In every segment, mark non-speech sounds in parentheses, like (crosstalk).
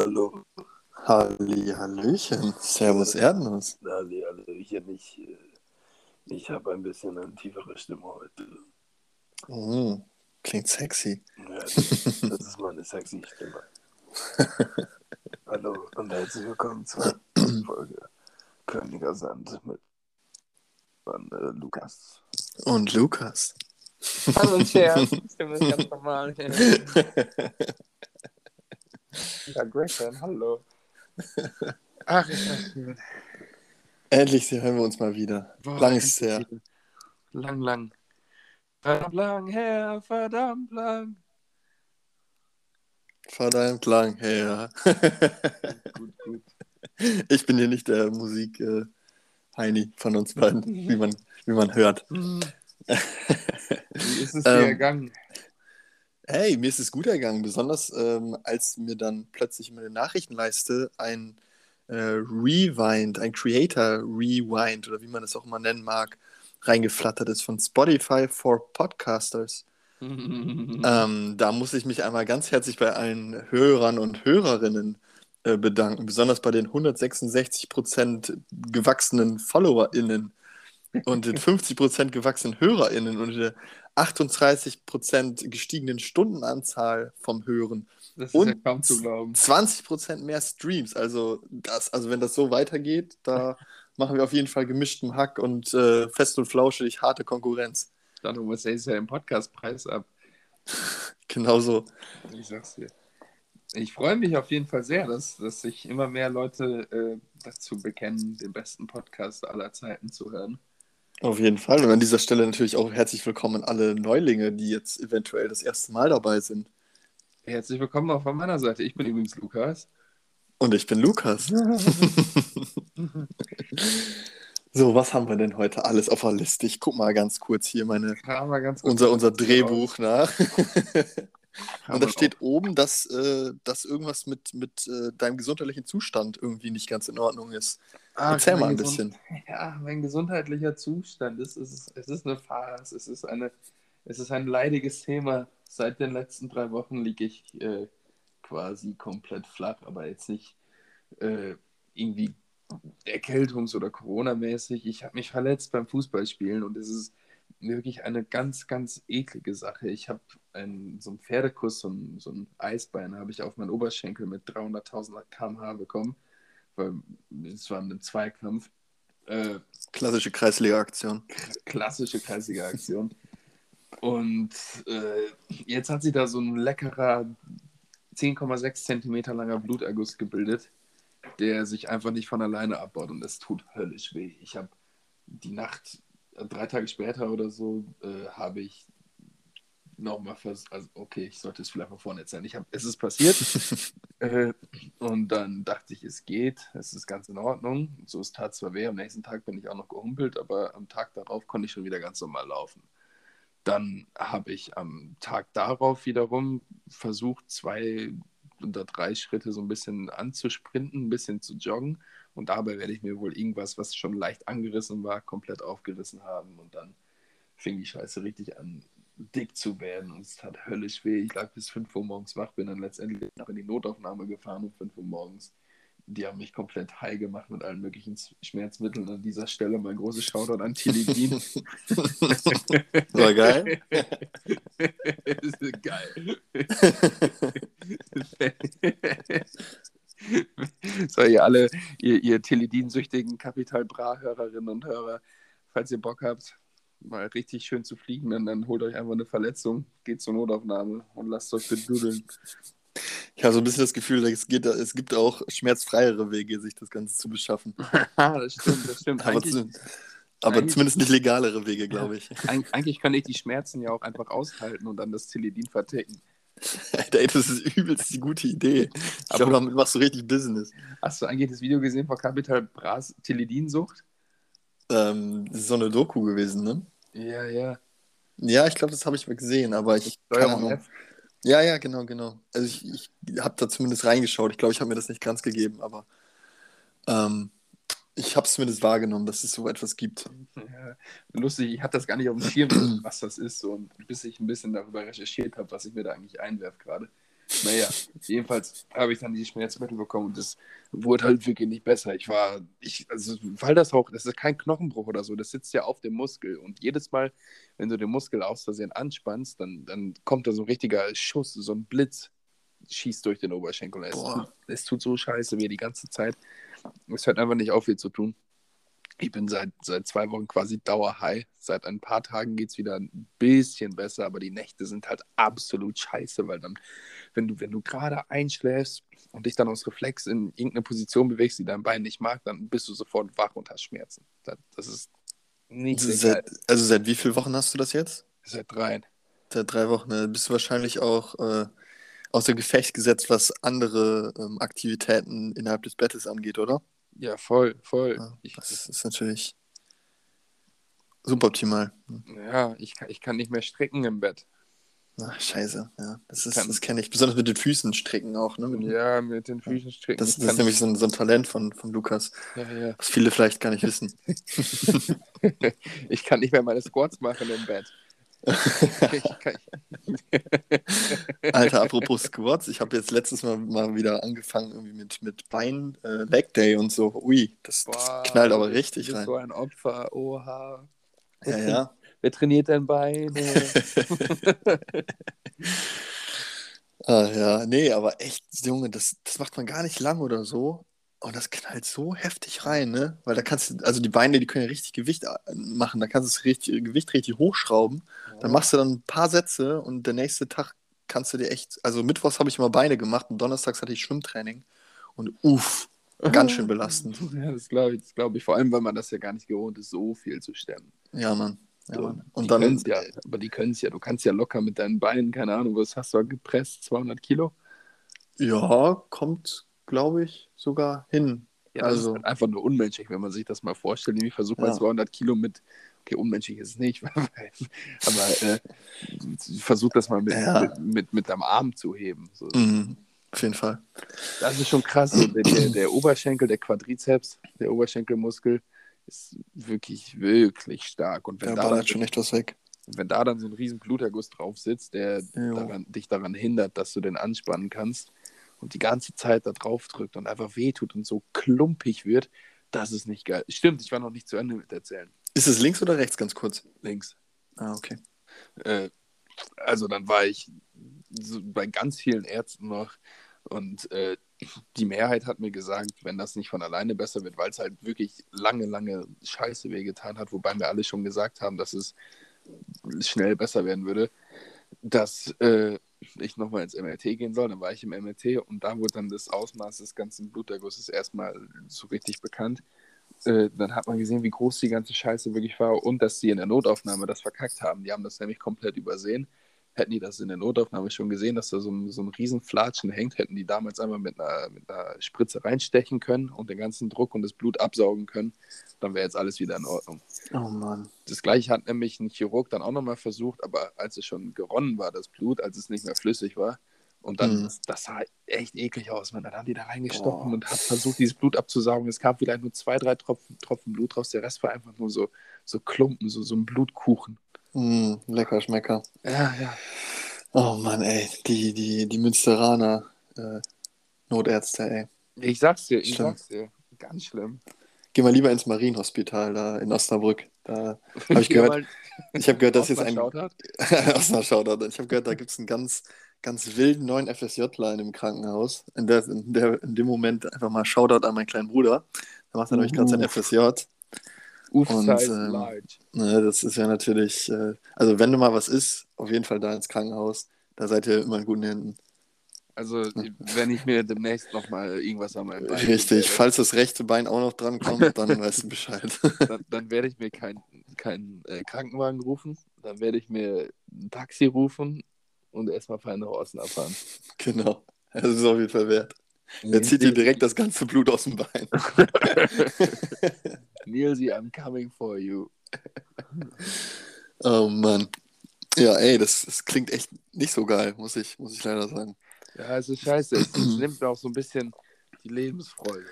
Hallo. Halli, Hallöchen. Servus Erdnuss. Halli, Hallöchen. Ich, äh, ich habe ein bisschen eine tiefere Stimme heute. Mm, klingt sexy. Ja, das, das ist meine sexy Stimme. (laughs) Hallo und herzlich willkommen zur (clears throat) Folge Königer Sand mit von, äh, Lukas. Und Lukas. Hallo und Scherz. (laughs) Stimme ist ganz normal. (laughs) Ja, Grayson, hallo. (laughs) Ach, ist das schön. Endlich hören wir uns mal wieder. Boah, Lang ist es her. Lang, lang. Verdammt lang her, verdammt lang. Verdammt lang her. Gut, gut. (laughs) ich bin hier nicht der Musik äh, Heini von uns beiden, wie man, wie man hört. Wie ist es (laughs) Ähm, dir ergangen? Hey, mir ist es gut ergangen, besonders ähm, als mir dann plötzlich in meine Nachrichtenleiste ein äh, Rewind, ein Creator Rewind oder wie man es auch immer nennen mag, reingeflattert ist von Spotify for Podcasters. (laughs) Ähm, da muss ich mich einmal ganz herzlich bei allen Hörern und Hörerinnen äh, bedanken, besonders bei den 166% gewachsenen FollowerInnen und den (laughs) 50% gewachsenen HörerInnen. Und der 38% gestiegenen Stundenanzahl vom Hören das ist und ja kaum zu glauben. 20% mehr Streams. Also, das, also wenn das so weitergeht, da (laughs) machen wir auf jeden Fall gemischtem Hack und äh, fest und flauschig harte Konkurrenz. Darum was ist ja im Podcastpreis ab. (laughs) Genauso. Ich sag's dir. Ich freue mich auf jeden Fall sehr, dass, dass sich immer mehr Leute äh, dazu bekennen, den besten Podcast aller Zeiten zu hören. Auf jeden Fall. Und an dieser Stelle natürlich auch herzlich willkommen alle Neulinge, die jetzt eventuell das erste Mal dabei sind. Herzlich willkommen auch von meiner Seite. Ich bin übrigens Lukas. Und ich bin Lukas. (laughs) So, was haben wir denn heute alles auf der Liste? Ich guck mal ganz kurz hier meine, ganz kurz unser, unser raus. Drehbuch nach. Und da steht oben, dass, äh, dass irgendwas mit, mit äh, deinem gesundheitlichen Zustand irgendwie nicht ganz in Ordnung ist. Ach, Erzähl mal ein bisschen. (laughs) Ja, mein gesundheitlicher Zustand, es ist, es ist eine Farce, es ist, eine, es ist ein leidiges Thema. Seit den letzten drei Wochen liege ich äh, quasi komplett flach, aber jetzt nicht äh, irgendwie erkältungs- oder Corona-mäßig. Ich habe mich verletzt beim Fußballspielen und es ist wirklich eine ganz, ganz eklige Sache. Ich habe einen, so einen Pferdekuss, so ein, so ein Eisbein habe ich auf meinen Oberschenkel mit 300.000 km/h bekommen, weil es war ein Zweikampf. Äh, Klassische Kreisliga-Aktion. klassische kreisige Aktion. Und äh, jetzt hat sich da so ein leckerer 10,6 Zentimeter langer Bluterguss gebildet, der sich einfach nicht von alleine abbaut und es tut höllisch weh. Ich habe die Nacht, drei Tage später oder so, äh, habe ich nochmal vers also okay, ich sollte es vielleicht mal vorne erzählen. Ich hab, es ist passiert (laughs) äh, und dann dachte ich, es geht, es ist ganz in Ordnung. So, es tat zwar weh, am nächsten Tag bin ich auch noch gehumpelt, aber am Tag darauf konnte ich schon wieder ganz normal laufen. Dann habe ich am Tag darauf wiederum versucht, zwei oder drei Schritte so ein bisschen anzusprinten, ein bisschen zu joggen. Und dabei werde ich mir wohl irgendwas, was schon leicht angerissen war, komplett aufgerissen haben. Und dann fing die Scheiße richtig an, dick zu werden. Und es tat höllisch weh. Ich lag bis 5 Uhr morgens wach, bin dann letztendlich noch in die Notaufnahme gefahren um 5 Uhr morgens. Die haben mich komplett high gemacht mit allen möglichen Schmerzmitteln. An dieser Stelle mein großes Shoutout an Tilidin. (laughs) War geil. (laughs) ist geil. (laughs) (laughs) so, ihr alle, ihr, ihr Teledin-süchtigen Kapital Bra-Hörerinnen und Hörer, falls ihr Bock habt, mal richtig schön zu fliegen, dann, dann holt euch einfach eine Verletzung, geht zur Notaufnahme und lasst euch bedudeln. Ich habe so ein bisschen das Gefühl, es, geht, es gibt auch schmerzfreiere Wege, sich das Ganze zu beschaffen. (laughs) Das stimmt, das stimmt. Aber, zu, aber zumindest nicht legalere Wege, glaube ich. eig- eigentlich kann ich die Schmerzen ja auch einfach aushalten und dann das Teledin verticken. (laughs) Ey, das ist übelst die gute Idee. Ich glaube, damit machst du richtig Business. Hast du eigentlich das Video gesehen von Capital Bras Teledin-Sucht? Ähm, das ist so eine Doku gewesen, ne? Ja, ja. Ja, ich glaube, das habe ich mal gesehen, aber ich. Steuerung. F. Ja, ja, genau, genau. Also ich, ich habe da zumindest reingeschaut. Ich glaube, ich habe mir das nicht ganz gegeben, aber ähm, ich habe es zumindest wahrgenommen, dass es so etwas gibt. Ja, lustig, ich hatte das gar nicht auf dem Schirm, was das ist. So, und bis ich ein bisschen darüber recherchiert habe, was ich mir da eigentlich einwerf gerade, Naja, jedenfalls habe ich dann die Schmerzmittel bekommen und das wurde halt wirklich nicht besser. Ich war, ich, also, weil das auch, das ist kein Knochenbruch oder so, das sitzt ja auf dem Muskel und jedes Mal, wenn du den Muskel aus Versehen anspannst, dann, dann kommt da so ein richtiger Schuss, so ein Blitz schießt durch den Oberschenkel. Es es tut so scheiße weh die ganze Zeit. Es hört einfach nicht auf, viel zu tun. Ich bin seit, seit zwei Wochen quasi dauerhigh. Seit ein paar Tagen geht es wieder ein bisschen besser, aber die Nächte sind halt absolut scheiße, weil dann, wenn du, wenn du gerade einschläfst und dich dann aus Reflex in irgendeine Position bewegst, die dein Bein nicht mag, dann bist du sofort wach und hast Schmerzen. Das, das ist nicht geil. Seit, also seit wie vielen Wochen hast du das jetzt? Seit dreien. Seit drei Wochen. Ne? Bist du wahrscheinlich auch äh, außer Gefecht gesetzt, was andere ähm, Aktivitäten innerhalb des Bettes angeht, oder? Ja, voll, voll. Ja, das ist natürlich suboptimal. ja, ich, kann, ich kann nicht mehr stricken im Bett. Ach, scheiße, ja. Das, ist- Kann- das kenne ich. Besonders mit den Füßen stricken auch. Ne? Mit, Ja, mit den Füßen stricken. das, das ist nämlich so ein, so ein Talent von, von Lukas, ja, ja. was viele vielleicht gar nicht wissen. (laughs) Ich kann nicht mehr meine Squats machen im Bett. (laughs) Alter, apropos Squats, ich habe jetzt letztes Mal mal wieder angefangen irgendwie mit, mit Bein, äh, Leg Day und so. Ui, das, das Boah, knallt aber du richtig bist rein. so ein Opfer, oha. Ja, ja. Wer trainiert dein Bein? (laughs) Ah, ja, nee, aber echt, Junge, das, das macht man gar nicht lang oder so. Und das knallt so heftig rein, ne? Weil da kannst du, also die Beine, die können ja richtig Gewicht äh, machen. Da kannst du das richtig, Gewicht richtig hochschrauben. Dann machst du dann ein paar Sätze und der nächste Tag kannst du dir echt, also Mittwochs habe ich immer Beine gemacht und donnerstags hatte ich Schwimmtraining. Und uff, ganz schön belastend. (laughs) Ja, das glaube ich, das glaube ich. Vor allem, weil man das ja gar nicht gewohnt ist, so viel zu stemmen. Ja, Mann. Ja, So, Mann. die Und dann, ja, aber die können es ja. Du kannst ja locker mit deinen Beinen, keine Ahnung, was hast du gepresst? 200 Kilo? ja, kommt, glaube ich, sogar hin. Ja, das Also- ist halt einfach nur unmenschlich, wenn man sich das mal vorstellt. Ich versuche mal Ja. 200 Kilo mit, okay, unmenschlich ist es nicht, (laughs) aber äh, versuch das mal mit, Ja. mit, mit, mit deinem Arm zu heben. So. Mhm, auf jeden Fall. Das ist schon krass. Der, der, der Oberschenkel, der Quadrizeps, der Oberschenkelmuskel ist wirklich, wirklich stark. Und wenn, Da da dann, schon echt was weg. wenn da dann so ein riesen Bluterguss drauf sitzt, der daran, dich daran hindert, dass du den anspannen kannst und die ganze Zeit da drauf drückt und einfach wehtut und so klumpig wird, das ist nicht geil. Stimmt, ich war noch nicht zu Ende mit erzählen. Ist es links oder rechts, ganz kurz? Links. Ah, okay. Äh, also dann war ich so bei ganz vielen Ärzten noch und äh, die Mehrheit hat mir gesagt, wenn das nicht von alleine besser wird, weil es halt wirklich lange, lange Scheiße wehgetan hat, wobei mir alle schon gesagt haben, dass es schnell besser werden würde, dass äh, ich nochmal ins MRT gehen soll. Dann war ich im MRT und da wurde dann das Ausmaß des ganzen Blutergusses erstmal so richtig bekannt. Äh, dann hat man gesehen, wie groß die ganze Scheiße wirklich war und dass die in der Notaufnahme das verkackt haben. Die haben das nämlich komplett übersehen. Hätten die das in der Notaufnahme schon gesehen, dass da so ein, so ein riesen Flatschen hängt, hätten die damals einmal mit einer, mit einer Spritze reinstechen können und den ganzen Druck und das Blut absaugen können. Dann wäre jetzt alles wieder in Ordnung. Oh Mann. Das gleiche hat nämlich ein Chirurg dann auch nochmal versucht, aber als es schon geronnen war, das Blut, als es nicht mehr flüssig war, und dann, Mhm. das sah echt eklig aus, man. Dann haben die da reingestochen Boah. und hat versucht, dieses Blut abzusaugen. Es gab vielleicht nur zwei, drei Tropfen, Tropfen Blut raus. Der Rest war einfach nur so, so Klumpen, so, so ein Blutkuchen. Mm, lecker Schmecker. Ja, ja. Oh Mann, ey. Die, die, die Münsteraner äh, Notärzte, ey. Ich sag's dir, ich Schlimm. sag's dir. Ganz schlimm. Geh mal lieber ins Marienhospital da in Osnabrück. Da habe ich (laughs) gehört, ich habe gehört, dass jetzt ein. Osnabrück. (laughs) Ich habe gehört, da gibt es einen ganz, ganz wilden neuen FSJ-Line im Krankenhaus. In, der, in, der, in dem Moment einfach mal Shoutout an meinen kleinen Bruder. Der macht nämlich gerade sein Uff. FSJ. Uf Und, ähm. Ne, das ist ja natürlich, äh, also wenn du mal was isst, auf jeden Fall da ins Krankenhaus. Da seid ihr immer in guten Händen. Also, wenn ich mir demnächst nochmal irgendwas an meinem Bein Richtig, werde, falls das rechte Bein auch noch dran kommt, dann (laughs) weißt du Bescheid. dann, dann werde ich mir keinen kein, äh, Krankenwagen rufen, dann werde ich mir ein Taxi rufen und erstmal feine Horsen abfahren. genau. Das ist auf jeden Fall wert. Er zieht dir direkt das ganze Blut aus dem Bein. (laughs) Nilsi, I'm coming for you. Oh Mann. Ja, ey, das, das klingt echt nicht so geil, muss ich, muss ich leider sagen. Ja, es ist scheiße. Es, es (clears throat) nimmt mir auch so ein bisschen die Lebensfreude.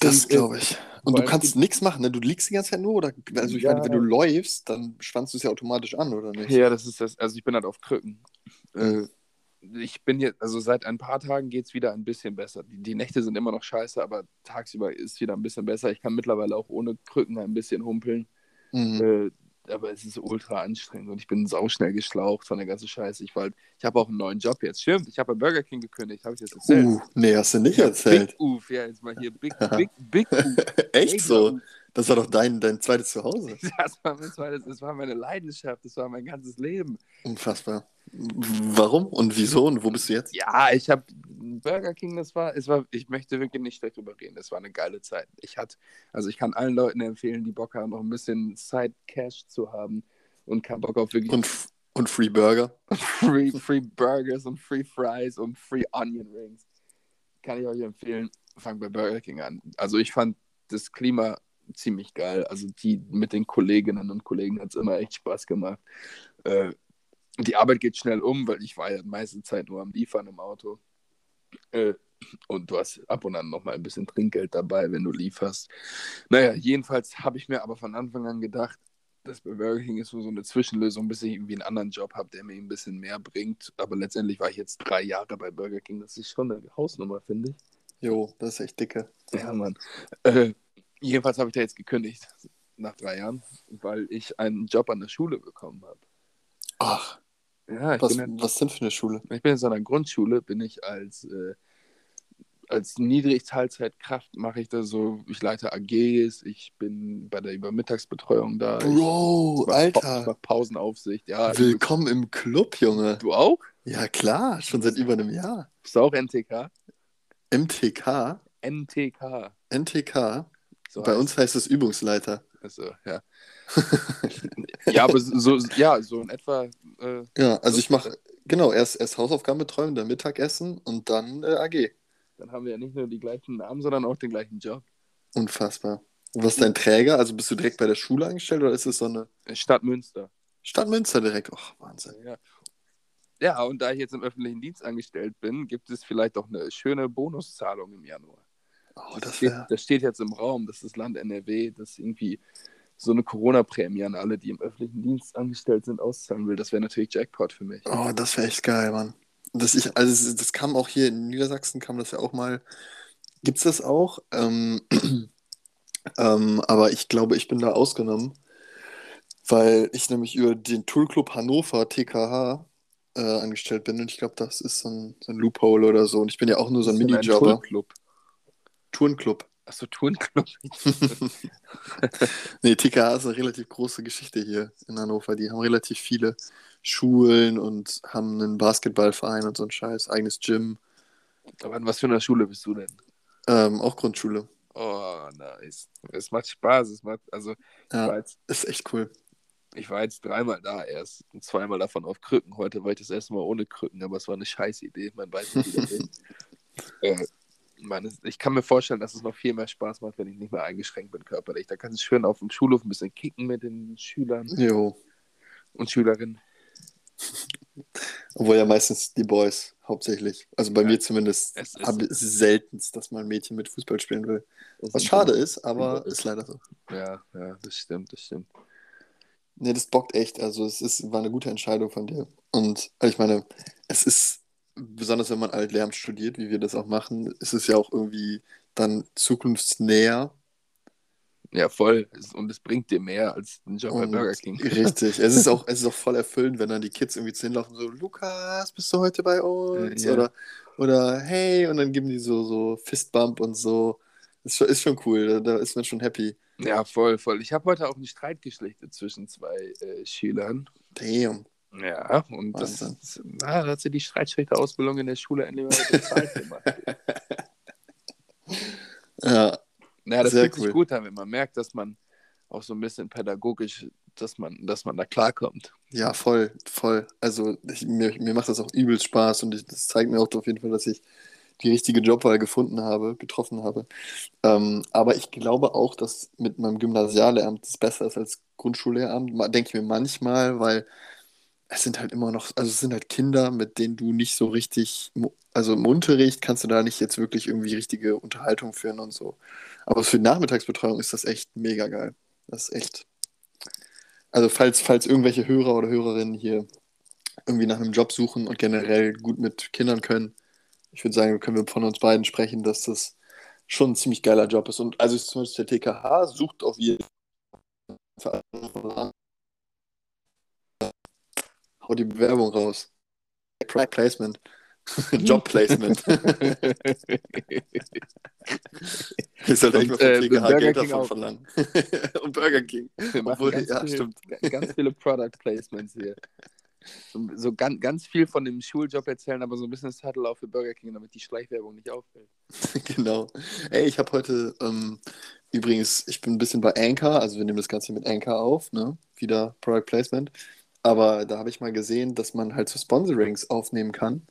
Das glaube ich. Und du kannst nichts machen, ne? Du liegst die ganze Zeit nur, oder? Also ich Ja. meine, wenn du läufst, dann spannst du es ja automatisch an, oder nicht? Ja, das ist das. Also ich bin halt auf Krücken. Äh, Mhm. ich bin jetzt, also seit ein paar Tagen geht es wieder ein bisschen besser. Die, die Nächte sind immer noch scheiße, aber tagsüber ist wieder ein bisschen besser. Ich kann mittlerweile auch ohne Krücken ein bisschen humpeln. Mhm. Aber es ist ultra anstrengend und ich bin sauschnell geschlaucht von der ganzen Scheiße. Ich, war halt- ich habe auch einen neuen Job jetzt. Stimmt, ich habe bei Burger King gekündigt. Habe ich das erzählt? Uh, nee, hast du nicht erzählt. Big Uf, ja, jetzt mal hier. Big, big, (laughs) big Uf. Echt so? Uf. Das war doch dein, dein zweites Zuhause. (laughs) Das war, mein zweites, das war meine Leidenschaft. Das war mein ganzes Leben. Unfassbar. Warum und wieso und wo bist du jetzt? Ja, ich habe Burger King, das war, es war, ich möchte wirklich nicht schlecht drüber reden. Das war eine geile Zeit. Ich hatte, also ich kann allen Leuten empfehlen, die Bock haben, noch ein bisschen Side Cash zu haben und keinen Bock auf wirklich Und, und Free Burger. (laughs) free, free Burgers und Free Fries und Free Onion Rings. Kann ich euch empfehlen, fangt bei Burger King an. Also ich fand das Klima ziemlich geil. Also die mit den Kolleginnen und Kollegen hat es immer echt Spaß gemacht. Äh, die Arbeit geht schnell um, weil ich war ja die meiste Zeit nur am Liefern im Auto. Äh, und du hast ab und an noch mal ein bisschen Trinkgeld dabei, wenn du lieferst. Naja, jedenfalls habe ich mir aber von Anfang an gedacht, das bei Burger King ist so eine Zwischenlösung, bis ich irgendwie einen anderen Job habe, der mir ein bisschen mehr bringt. Aber letztendlich war ich jetzt drei Jahre bei Burger King. Das ist schon eine Hausnummer, finde ich. Jo, das ist echt dicke. Ja, Mann. Äh, jedenfalls habe ich da jetzt gekündigt nach drei Jahren, weil ich einen Job an der Schule bekommen habe. Ach, Ja, ich was, bin, in, was denn für eine Schule? ich bin in so einer Grundschule, bin ich als, äh, als Niedrig-Teilzeitkraft mache ich da so, ich leite AGs, ich bin bei der Übermittagsbetreuung da. ich Bro, Pa- ich Alter. mach Pausenaufsicht, ja. Willkommen im Club, Junge. Du auch? Ja, klar, schon seit über einem Jahr. Bist du auch NTK? MTK, NTK. NTK, So bei heißt uns heißt es Übungsleiter. Also, ja. Ja, aber so, ja, so in etwa. Äh, Ja, also ich mache, genau, erst, erst Hausaufgabenbetreuung, dann Mittagessen und dann äh, AG. dann haben wir ja nicht nur die gleichen Namen, sondern auch den gleichen Job. Unfassbar. Und was ist dein Träger? Also bist du direkt bei der Schule eingestellt oder ist es so eine Stadt Münster. Stadt Münster direkt? Ach, Wahnsinn. Ja. ja, und da ich jetzt im öffentlichen Dienst angestellt bin, gibt es vielleicht auch eine schöne Bonuszahlung im Januar. Oh, das steht, wäre. das steht jetzt im Raum, dass das Land NRW das irgendwie so eine Corona-Prämie an alle, die im öffentlichen Dienst angestellt sind, auszahlen will. Das wäre natürlich Jackpot für mich. Oh, das wäre echt geil, Mann. Das, ich, also das, kam auch hier in Niedersachsen, kam das ja auch mal. Gibt's das auch? Ähm, (clears throat) ähm, aber ich glaube, ich bin da ausgenommen, weil ich nämlich über den Toolclub Hannover, TKH, äh, angestellt bin. Und ich glaube, das ist so ein, so ein Loophole oder so. Und ich bin ja auch nur so ein Minijobber. Turnclub. Turnclub. Achso, Turnclub. (laughs) Nee, TKH ist eine relativ große Geschichte hier in Hannover. Die haben relativ viele Schulen und haben einen Basketballverein und so ein Scheiß, eigenes Gym, Aber an was für einer Schule bist du denn? ähm, auch Grundschule. Oh, nice. Es macht Spaß. Es macht, also, Ja, jetzt, ist echt cool. ich war jetzt dreimal da erst und zweimal davon auf Krücken. Heute war ich das erste Mal ohne Krücken, aber es war eine scheiß Idee. Man weiß nicht, wie das (laughs) ist. äh, man, ich kann mir vorstellen, dass es noch viel mehr Spaß macht, wenn ich nicht mehr eingeschränkt bin körperlich. Da kannst du schön auf dem Schulhof ein bisschen kicken mit den Schülern Jo. und Schülerinnen. Obwohl ja meistens die Boys hauptsächlich. Also bei Ja, mir zumindest es ist- habe es seltenst, dass mal ein Mädchen mit Fußball spielen will. Was schade ist, aber ist leider so. Ja, ja, das stimmt, das stimmt. Nee, das bockt echt. Also es ist, war eine gute Entscheidung von dir. Und ich meine, es ist, besonders wenn man Altlehramt studiert, wie wir das auch machen, ist es ja auch irgendwie dann zukunftsnäher. Ja, voll. Und es bringt dir mehr als ein Job bei Burger King. (laughs) Richtig. Es ist auch, es ist auch voll erfüllend, wenn dann die Kids irgendwie zu hinlaufen, so, Lukas, bist du heute bei uns? Äh, ja. Oder, oder hey, und dann geben die so, so Fistbump und so. Ist schon, ist schon cool, da, da ist man schon happy. Ja, voll, voll. Ich habe heute auch einen Streit geschlichtet zwischen zwei äh, Schülern. Damn. Ja, und das, na, da hat sie die Streitschrichterausbildung in der Schule endlich mal bezahlt gemacht. (laughs) Ja, Ja, das fühlt cool. sich gut an, wenn man merkt, dass man auch so ein bisschen pädagogisch, dass man, dass man da klarkommt. ja, voll, voll. Also ich, mir, mir macht das auch übelst Spaß und ich, das zeigt mir auch auf jeden Fall, dass ich die richtige Jobwahl gefunden habe, getroffen habe. Ähm, aber ich glaube auch, dass mit meinem Gymnasiallehramt das besser ist als Grundschullehramt. Denke ich mir manchmal, weil es sind halt immer noch, also es sind halt Kinder, mit denen du nicht so richtig, also im Unterricht kannst du da nicht jetzt wirklich irgendwie richtige Unterhaltung führen und so. Aber für Nachmittagsbetreuung ist das echt mega geil. Das ist echt. Also falls, falls irgendwelche Hörer oder Hörerinnen hier irgendwie nach einem Job suchen und generell gut mit Kindern können, ich würde sagen, können wir von uns beiden sprechen, dass das schon ein ziemlich geiler Job ist. Und also zum Beispiel der TKH sucht auf jeden Fall Hau die Bewerbung raus. Product Placement. (laughs) Job Placement. ich sollte echt mal vom äh, TKH Burger Geld davon auch. verlangen. (laughs) Und Burger King. Obwohl, ganz, ja, viel, stimmt. ganz viele Product Placements hier. So, so ganz, ganz viel von dem Schuljob erzählen, aber so ein bisschen das Title auch für Burger King, damit die Schleichwerbung nicht auffällt. (laughs) Genau. Ey, ich habe heute ähm, übrigens, ich bin ein bisschen bei Anchor, also wir nehmen das Ganze mit Anchor auf, ne? Wieder Product Placement. Aber da habe ich mal gesehen, dass man halt so Sponsorings aufnehmen kann.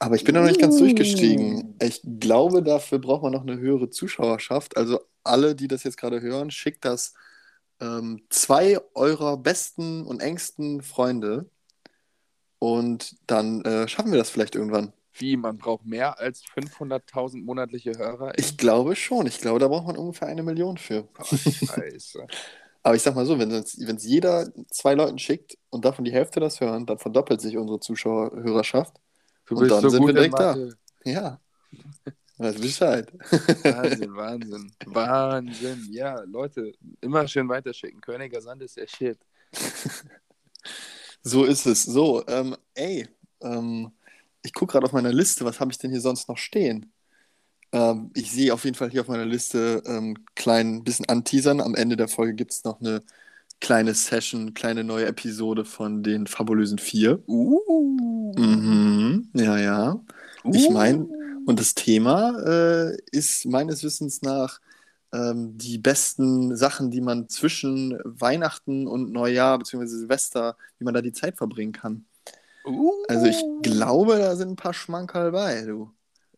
Aber ich bin noch nicht ganz durchgestiegen. Ich glaube, dafür braucht man noch eine höhere Zuschauerschaft. Also alle, die das jetzt gerade hören, schickt das ähm, zwei eurer besten und engsten Freunde. Und dann äh, schaffen wir das vielleicht irgendwann. Wie, man braucht mehr als 500.000 monatliche Hörer? Ich glaube schon. Ich glaube, da braucht man ungefähr eine Million für. Boah, Scheiße. (laughs) Aber ich sag mal so, wenn es jeder zwei Leuten schickt und davon die Hälfte das hören, dann verdoppelt sich unsere Zuschauerhörerschaft. Du Und bist dann so sind gut wir direkt da. Ja. Weiß Bescheid. Wahnsinn, Wahnsinn. Wahnsinn. Ja, Leute, immer schön weiterschicken. Königer Sand ist der Shit. So ist es. So, ähm, ey, ähm, ich gucke gerade auf meiner Liste, was habe ich denn hier sonst noch stehen? Ähm, ich sehe auf jeden Fall hier auf meiner Liste ähm, klein bisschen anteasern. Am Ende der Folge gibt es noch eine kleine Session, kleine neue Episode von den fabulösen Vier. Uh. Mhm, ja, ja. Ich Uh. meine, und das Thema äh, ist meines Wissens nach ähm, die besten Sachen, die man zwischen Weihnachten und Neujahr bzw. Silvester, wie man da die Zeit verbringen kann. Uh. Also ich glaube, da sind ein paar Schmankerl bei, du.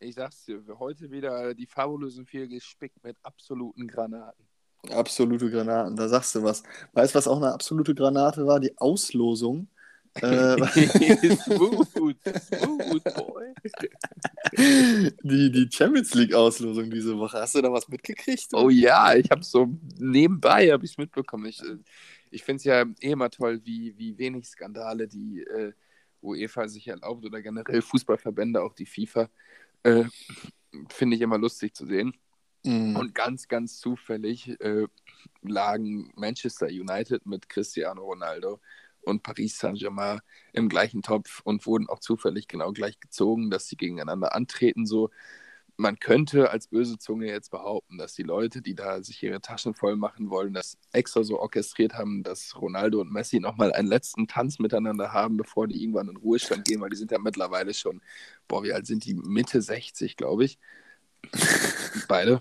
Ich sag's dir, heute wieder die fabulösen vier gespickt mit absoluten Granaten. Absolute Granaten, da sagst du was. Weißt du, was auch eine absolute Granate war? Die Auslosung. (laughs) Äh, (laughs) smooth, smooth, boy. die, die Champions League-Auslosung diese Woche. Hast du da was mitgekriegt? Oh ja, ich habe so nebenbei habe ich mitbekommen. Ich, äh, ich finde es ja eh immer toll, wie, wie wenig Skandale die äh, UEFA sich erlaubt oder generell Fußballverbände, auch die FIFA, äh, finde ich immer lustig zu sehen. Mhm. Und ganz, ganz zufällig äh, lagen Manchester United mit Cristiano Ronaldo und Paris Saint-Germain im gleichen Topf und wurden auch zufällig genau gleich gezogen, dass sie gegeneinander antreten. So, man könnte als böse Zunge jetzt behaupten, dass die Leute, die da sich ihre Taschen voll machen wollen, das extra so orchestriert haben, dass Ronaldo und Messi nochmal einen letzten Tanz miteinander haben, bevor die irgendwann in Ruhestand gehen, weil die sind ja mittlerweile schon, boah, wie alt sind die? Mitte 60, glaube ich. Beide.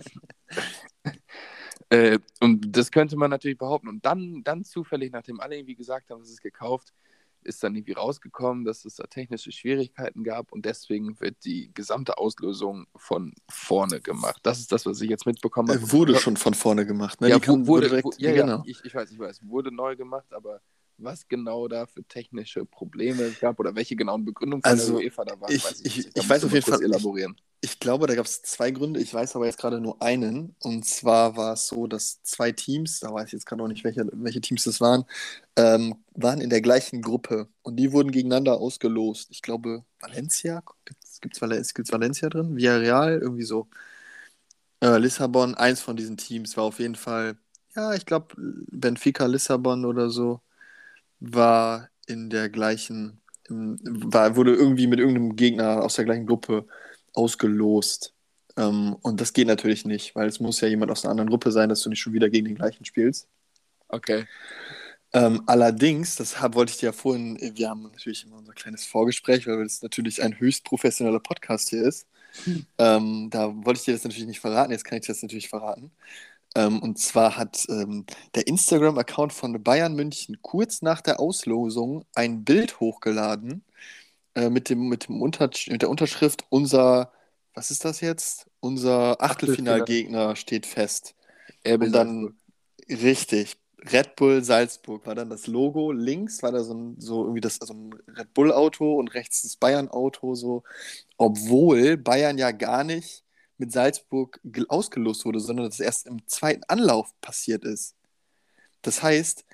Äh, und das könnte man natürlich behaupten. Und dann, dann zufällig, nachdem alle irgendwie gesagt haben, es ist gekauft, ist dann irgendwie rausgekommen, dass es da technische Schwierigkeiten gab und deswegen wird die gesamte Auslösung von vorne gemacht. Das ist das, was ich jetzt mitbekommen habe. Äh, wurde schon von vorne gemacht. Ne? ja, Die wurde, direkt, wo, ja, genau. ja, ich, ich weiß, ich weiß, wurde neu gemacht, aber was genau da für technische Probleme es gab oder welche genauen Begründungen von Also, der UEFA da waren, ich- weiß ich- nicht. ich Da weiß auf jeden Fall- elaborieren. Ich glaube, da gab es zwei Gründe. Ich weiß aber jetzt gerade nur einen. Und zwar war es so, dass zwei Teams, da weiß ich jetzt gerade noch nicht, welche, welche Teams das waren, ähm, waren in der gleichen Gruppe. Und die wurden gegeneinander ausgelost. Ich glaube, Valencia, Val gibt's Valencia drin? Villarreal, irgendwie so. Äh, Lissabon, eins von diesen Teams war auf jeden Fall, ja, ich glaube, Benfica Lissabon oder so, war in der gleichen, war, wurde irgendwie mit irgendeinem Gegner aus der gleichen Gruppe ausgelost. Ähm, und das geht natürlich nicht, weil es muss ja jemand aus einer anderen Gruppe sein, dass du nicht schon wieder gegen den gleichen spielst. Okay. Ähm, allerdings, das hab, wollte ich dir ja vorhin, wir haben natürlich immer unser kleines Vorgespräch, weil das natürlich ein höchst professioneller Podcast hier ist. Ähm, da wollte ich dir das natürlich nicht verraten, jetzt kann ich dir das natürlich verraten. Ähm, und zwar hat ähm, der Instagram-Account von Bayern München kurz nach der Auslosung ein Bild hochgeladen äh, mit, dem, mit, dem Unter mit der Unterschrift unser, was ist das jetzt? Unser Achtelfinalgegner steht fest. RB Und dann, richtig, Red Bull Salzburg war dann das Logo. Links war da so ein, so irgendwie das, so ein Red Bull-Auto und rechts das Bayern-Auto, so. Obwohl Bayern ja gar nicht mit Salzburg ge- ausgelost wurde, sondern das erst im zweiten Anlauf passiert ist. Das heißt,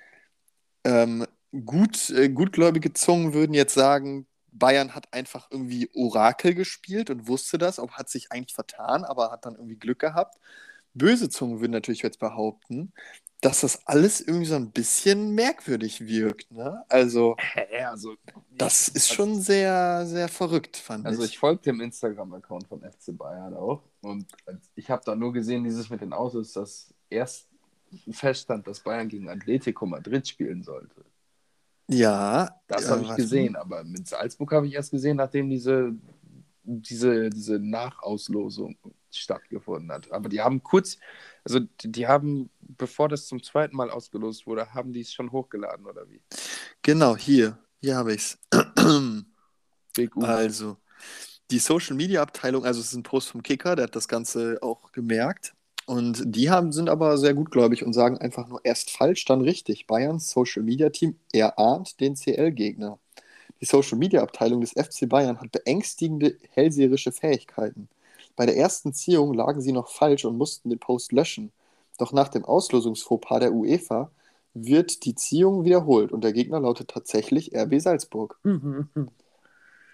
ähm, gut, äh, gutgläubige Zungen würden jetzt sagen, Bayern hat einfach irgendwie Orakel gespielt und wusste das, auch hat sich eigentlich vertan, aber hat dann irgendwie Glück gehabt. Böse Zungen würden natürlich jetzt behaupten, dass das alles irgendwie so ein bisschen merkwürdig wirkt. Ne? Also, (laughs) Ja, also, das ist also- schon sehr, sehr verrückt, fand Also ich. ich folge dem Instagram-Account von FC Bayern auch und ich habe da nur gesehen, dieses mit den Autos, dass erst feststand, dass Bayern gegen Atletico Madrid spielen sollte. Ja, Das äh, habe ich gesehen, aber mit Salzburg habe ich erst gesehen, nachdem diese, diese, diese Nachauslosung stattgefunden hat. Aber die haben kurz, also die, haben, bevor das zum zweiten Mal ausgelost wurde, haben die es schon hochgeladen oder wie? Genau, hier. Hier habe ich es. Also, die Social Media Abteilung, also es ist ein Post vom Kicker, der hat das Ganze auch gemerkt. Und die haben, sind aber sehr gutgläubig und sagen einfach nur erst falsch, dann richtig. Bayerns Social Media Team erahnt den CL-Gegner. Die Social Media Abteilung des FC Bayern hat beängstigende hellseherische Fähigkeiten. Bei der ersten Ziehung lagen sie noch falsch und mussten den Post löschen. Doch nach dem Auslosungsfauxpas der UEFA wird die Ziehung wiederholt und der Gegner lautet tatsächlich RB Salzburg.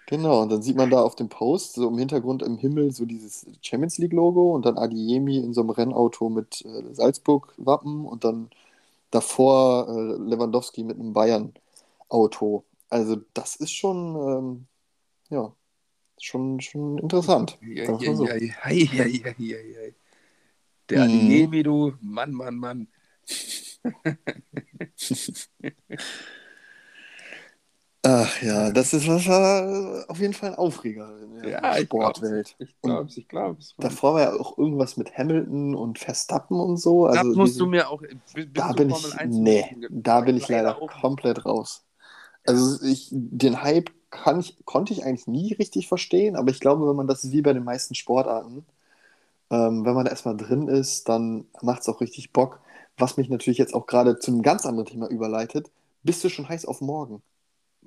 Genau, und dann sieht man da auf dem Post, so im Hintergrund im Himmel, so dieses Champions League-Logo und dann Adiemi in so einem Rennauto mit äh, Salzburg-Wappen und dann davor äh, Lewandowski mit einem Bayern-Auto. Also das ist schon, ähm, ja, schon, schon interessant. Ja, ja, so. ja. Der Mhm. Adeyemi, du, Mann, Mann, Mann. (laughs) Ach ja, das ist was war auf jeden Fall ein Aufreger in der Ja. Sportwelt. Ich glaub's, ich glaub's. Davor war ja auch irgendwas mit Hamilton und Verstappen und so. da Also musst diese- du mir auch. Da bin ich, 1 nee, da bin ich leider auch. komplett raus. Also ich, den Hype kann ich, konnte ich eigentlich nie richtig verstehen, aber ich glaube, wenn man das wie bei den meisten Sportarten, ähm, wenn man da erstmal drin ist, dann macht es auch richtig Bock. Was mich natürlich jetzt auch gerade zu einem ganz anderen Thema überleitet. Bist du schon heiß auf morgen?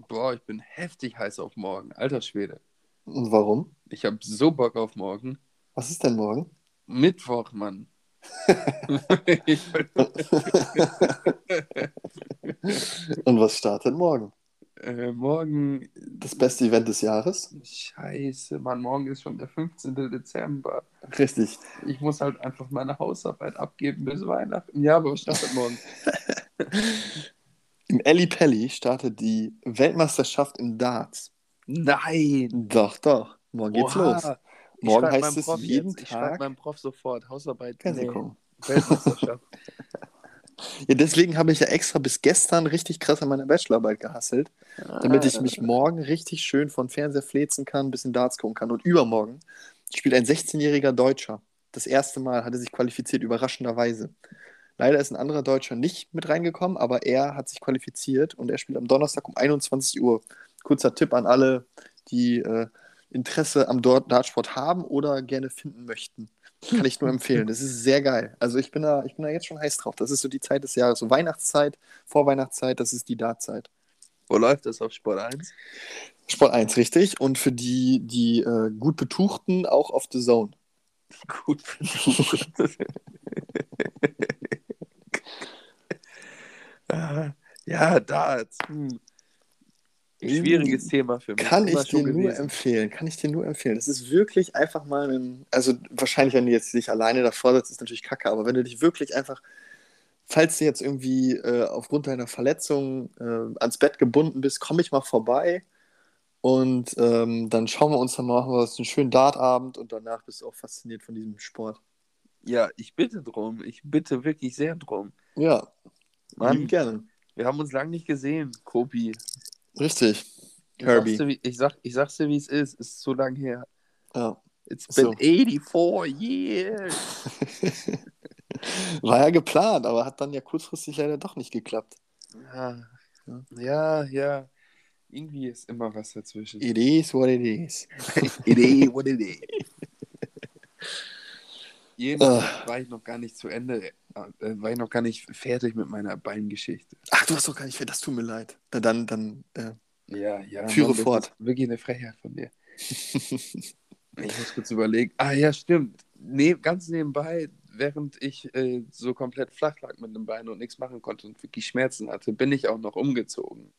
Boah, ich bin heftig heiß auf morgen. Alter Schwede. Und warum? Ich hab so Bock auf morgen. Was ist denn morgen? Mittwoch, Mann. (laughs) (laughs) Und was startet morgen? Äh, morgen. Das beste Event des Jahres? Scheiße, Mann, morgen ist schon der 15. Dezember. Richtig. Ich muss halt einfach meine Hausarbeit abgeben bis Weihnachten. Ja, aber was startet morgen? (laughs) Im Eli Pelli startet die Weltmeisterschaft im Darts. Nein! Doch, doch. Morgen geht's Oha. los. Morgen heißt es Prof jeden jetzt. Ich schreibe Tag meinem Prof sofort Hausarbeit. Fernsehgucken. Weltmeisterschaft. (laughs) Ja, deswegen habe ich ja extra bis gestern richtig krass an meiner Bachelorarbeit gehasselt, damit ich mich morgen richtig schön von Fernseher flezen kann, ein bisschen Darts gucken kann. Und übermorgen spielt ein 16-jähriger Deutscher. Das erste Mal hat er sich qualifiziert, überraschenderweise. Leider ist ein anderer Deutscher nicht mit reingekommen, aber er hat sich qualifiziert und er spielt am Donnerstag um 21 Uhr. Kurzer Tipp an alle, die äh, Interesse am Dartsport haben oder gerne finden möchten. Kann ich nur empfehlen. Das ist sehr geil. Also ich bin da, ich bin da jetzt schon heiß drauf. Das ist so die Zeit des Jahres. So Weihnachtszeit, Vorweihnachtszeit, das ist die Dartzeit. Wo läuft das auf Sport 1? Sport 1, richtig. Und für die, die äh, gut Betuchten auch auf The Zone. Gut versucht. (laughs) Ah, ja, Darts. Hm. Schwieriges Thema für mich. Kann ich dir nur gewesen. empfehlen. Kann ich dir nur empfehlen. Das ist wirklich einfach mal ein. Also, wahrscheinlich, wenn du jetzt dich alleine davor setzt, ist natürlich kacke. Aber wenn du dich wirklich einfach, falls du jetzt irgendwie äh, aufgrund deiner Verletzung äh, ans Bett gebunden bist, komme ich mal vorbei. Und ähm, dann schauen wir uns dann mal, machen wir uns einen schönen Dartabend und danach bist du auch fasziniert von diesem Sport. Ja, ich bitte drum. Ich bitte wirklich sehr drum. Ja, Mann, gerne. wir haben uns lange nicht gesehen, Kobi. Richtig. Ich Herbie. sag's dir, wie- Ich, sag, ich sag's dir, wie es ist. Ist zu lang her. Ja. It's So. been 84 years. (laughs) War ja geplant, aber hat dann ja kurzfristig leider doch nicht geklappt. Ja, ja, ja. Irgendwie ist immer was dazwischen. It is what it is. (laughs) it is what it is. Jedenfalls Ah. war ich noch gar nicht zu Ende, äh, war ich noch gar nicht fertig mit meiner Beingeschichte. Ach, du hast doch gar nicht, das tut mir leid. Na, dann, dann, äh, Ja, ja. Führe Mann, fort. Wirklich eine Frechheit von dir. (laughs) Ich muss kurz überlegen. Ah ja, stimmt. Nee, ganz nebenbei, während ich äh, so komplett flach lag mit dem Bein und nichts machen konnte und wirklich Schmerzen hatte, bin ich auch noch umgezogen.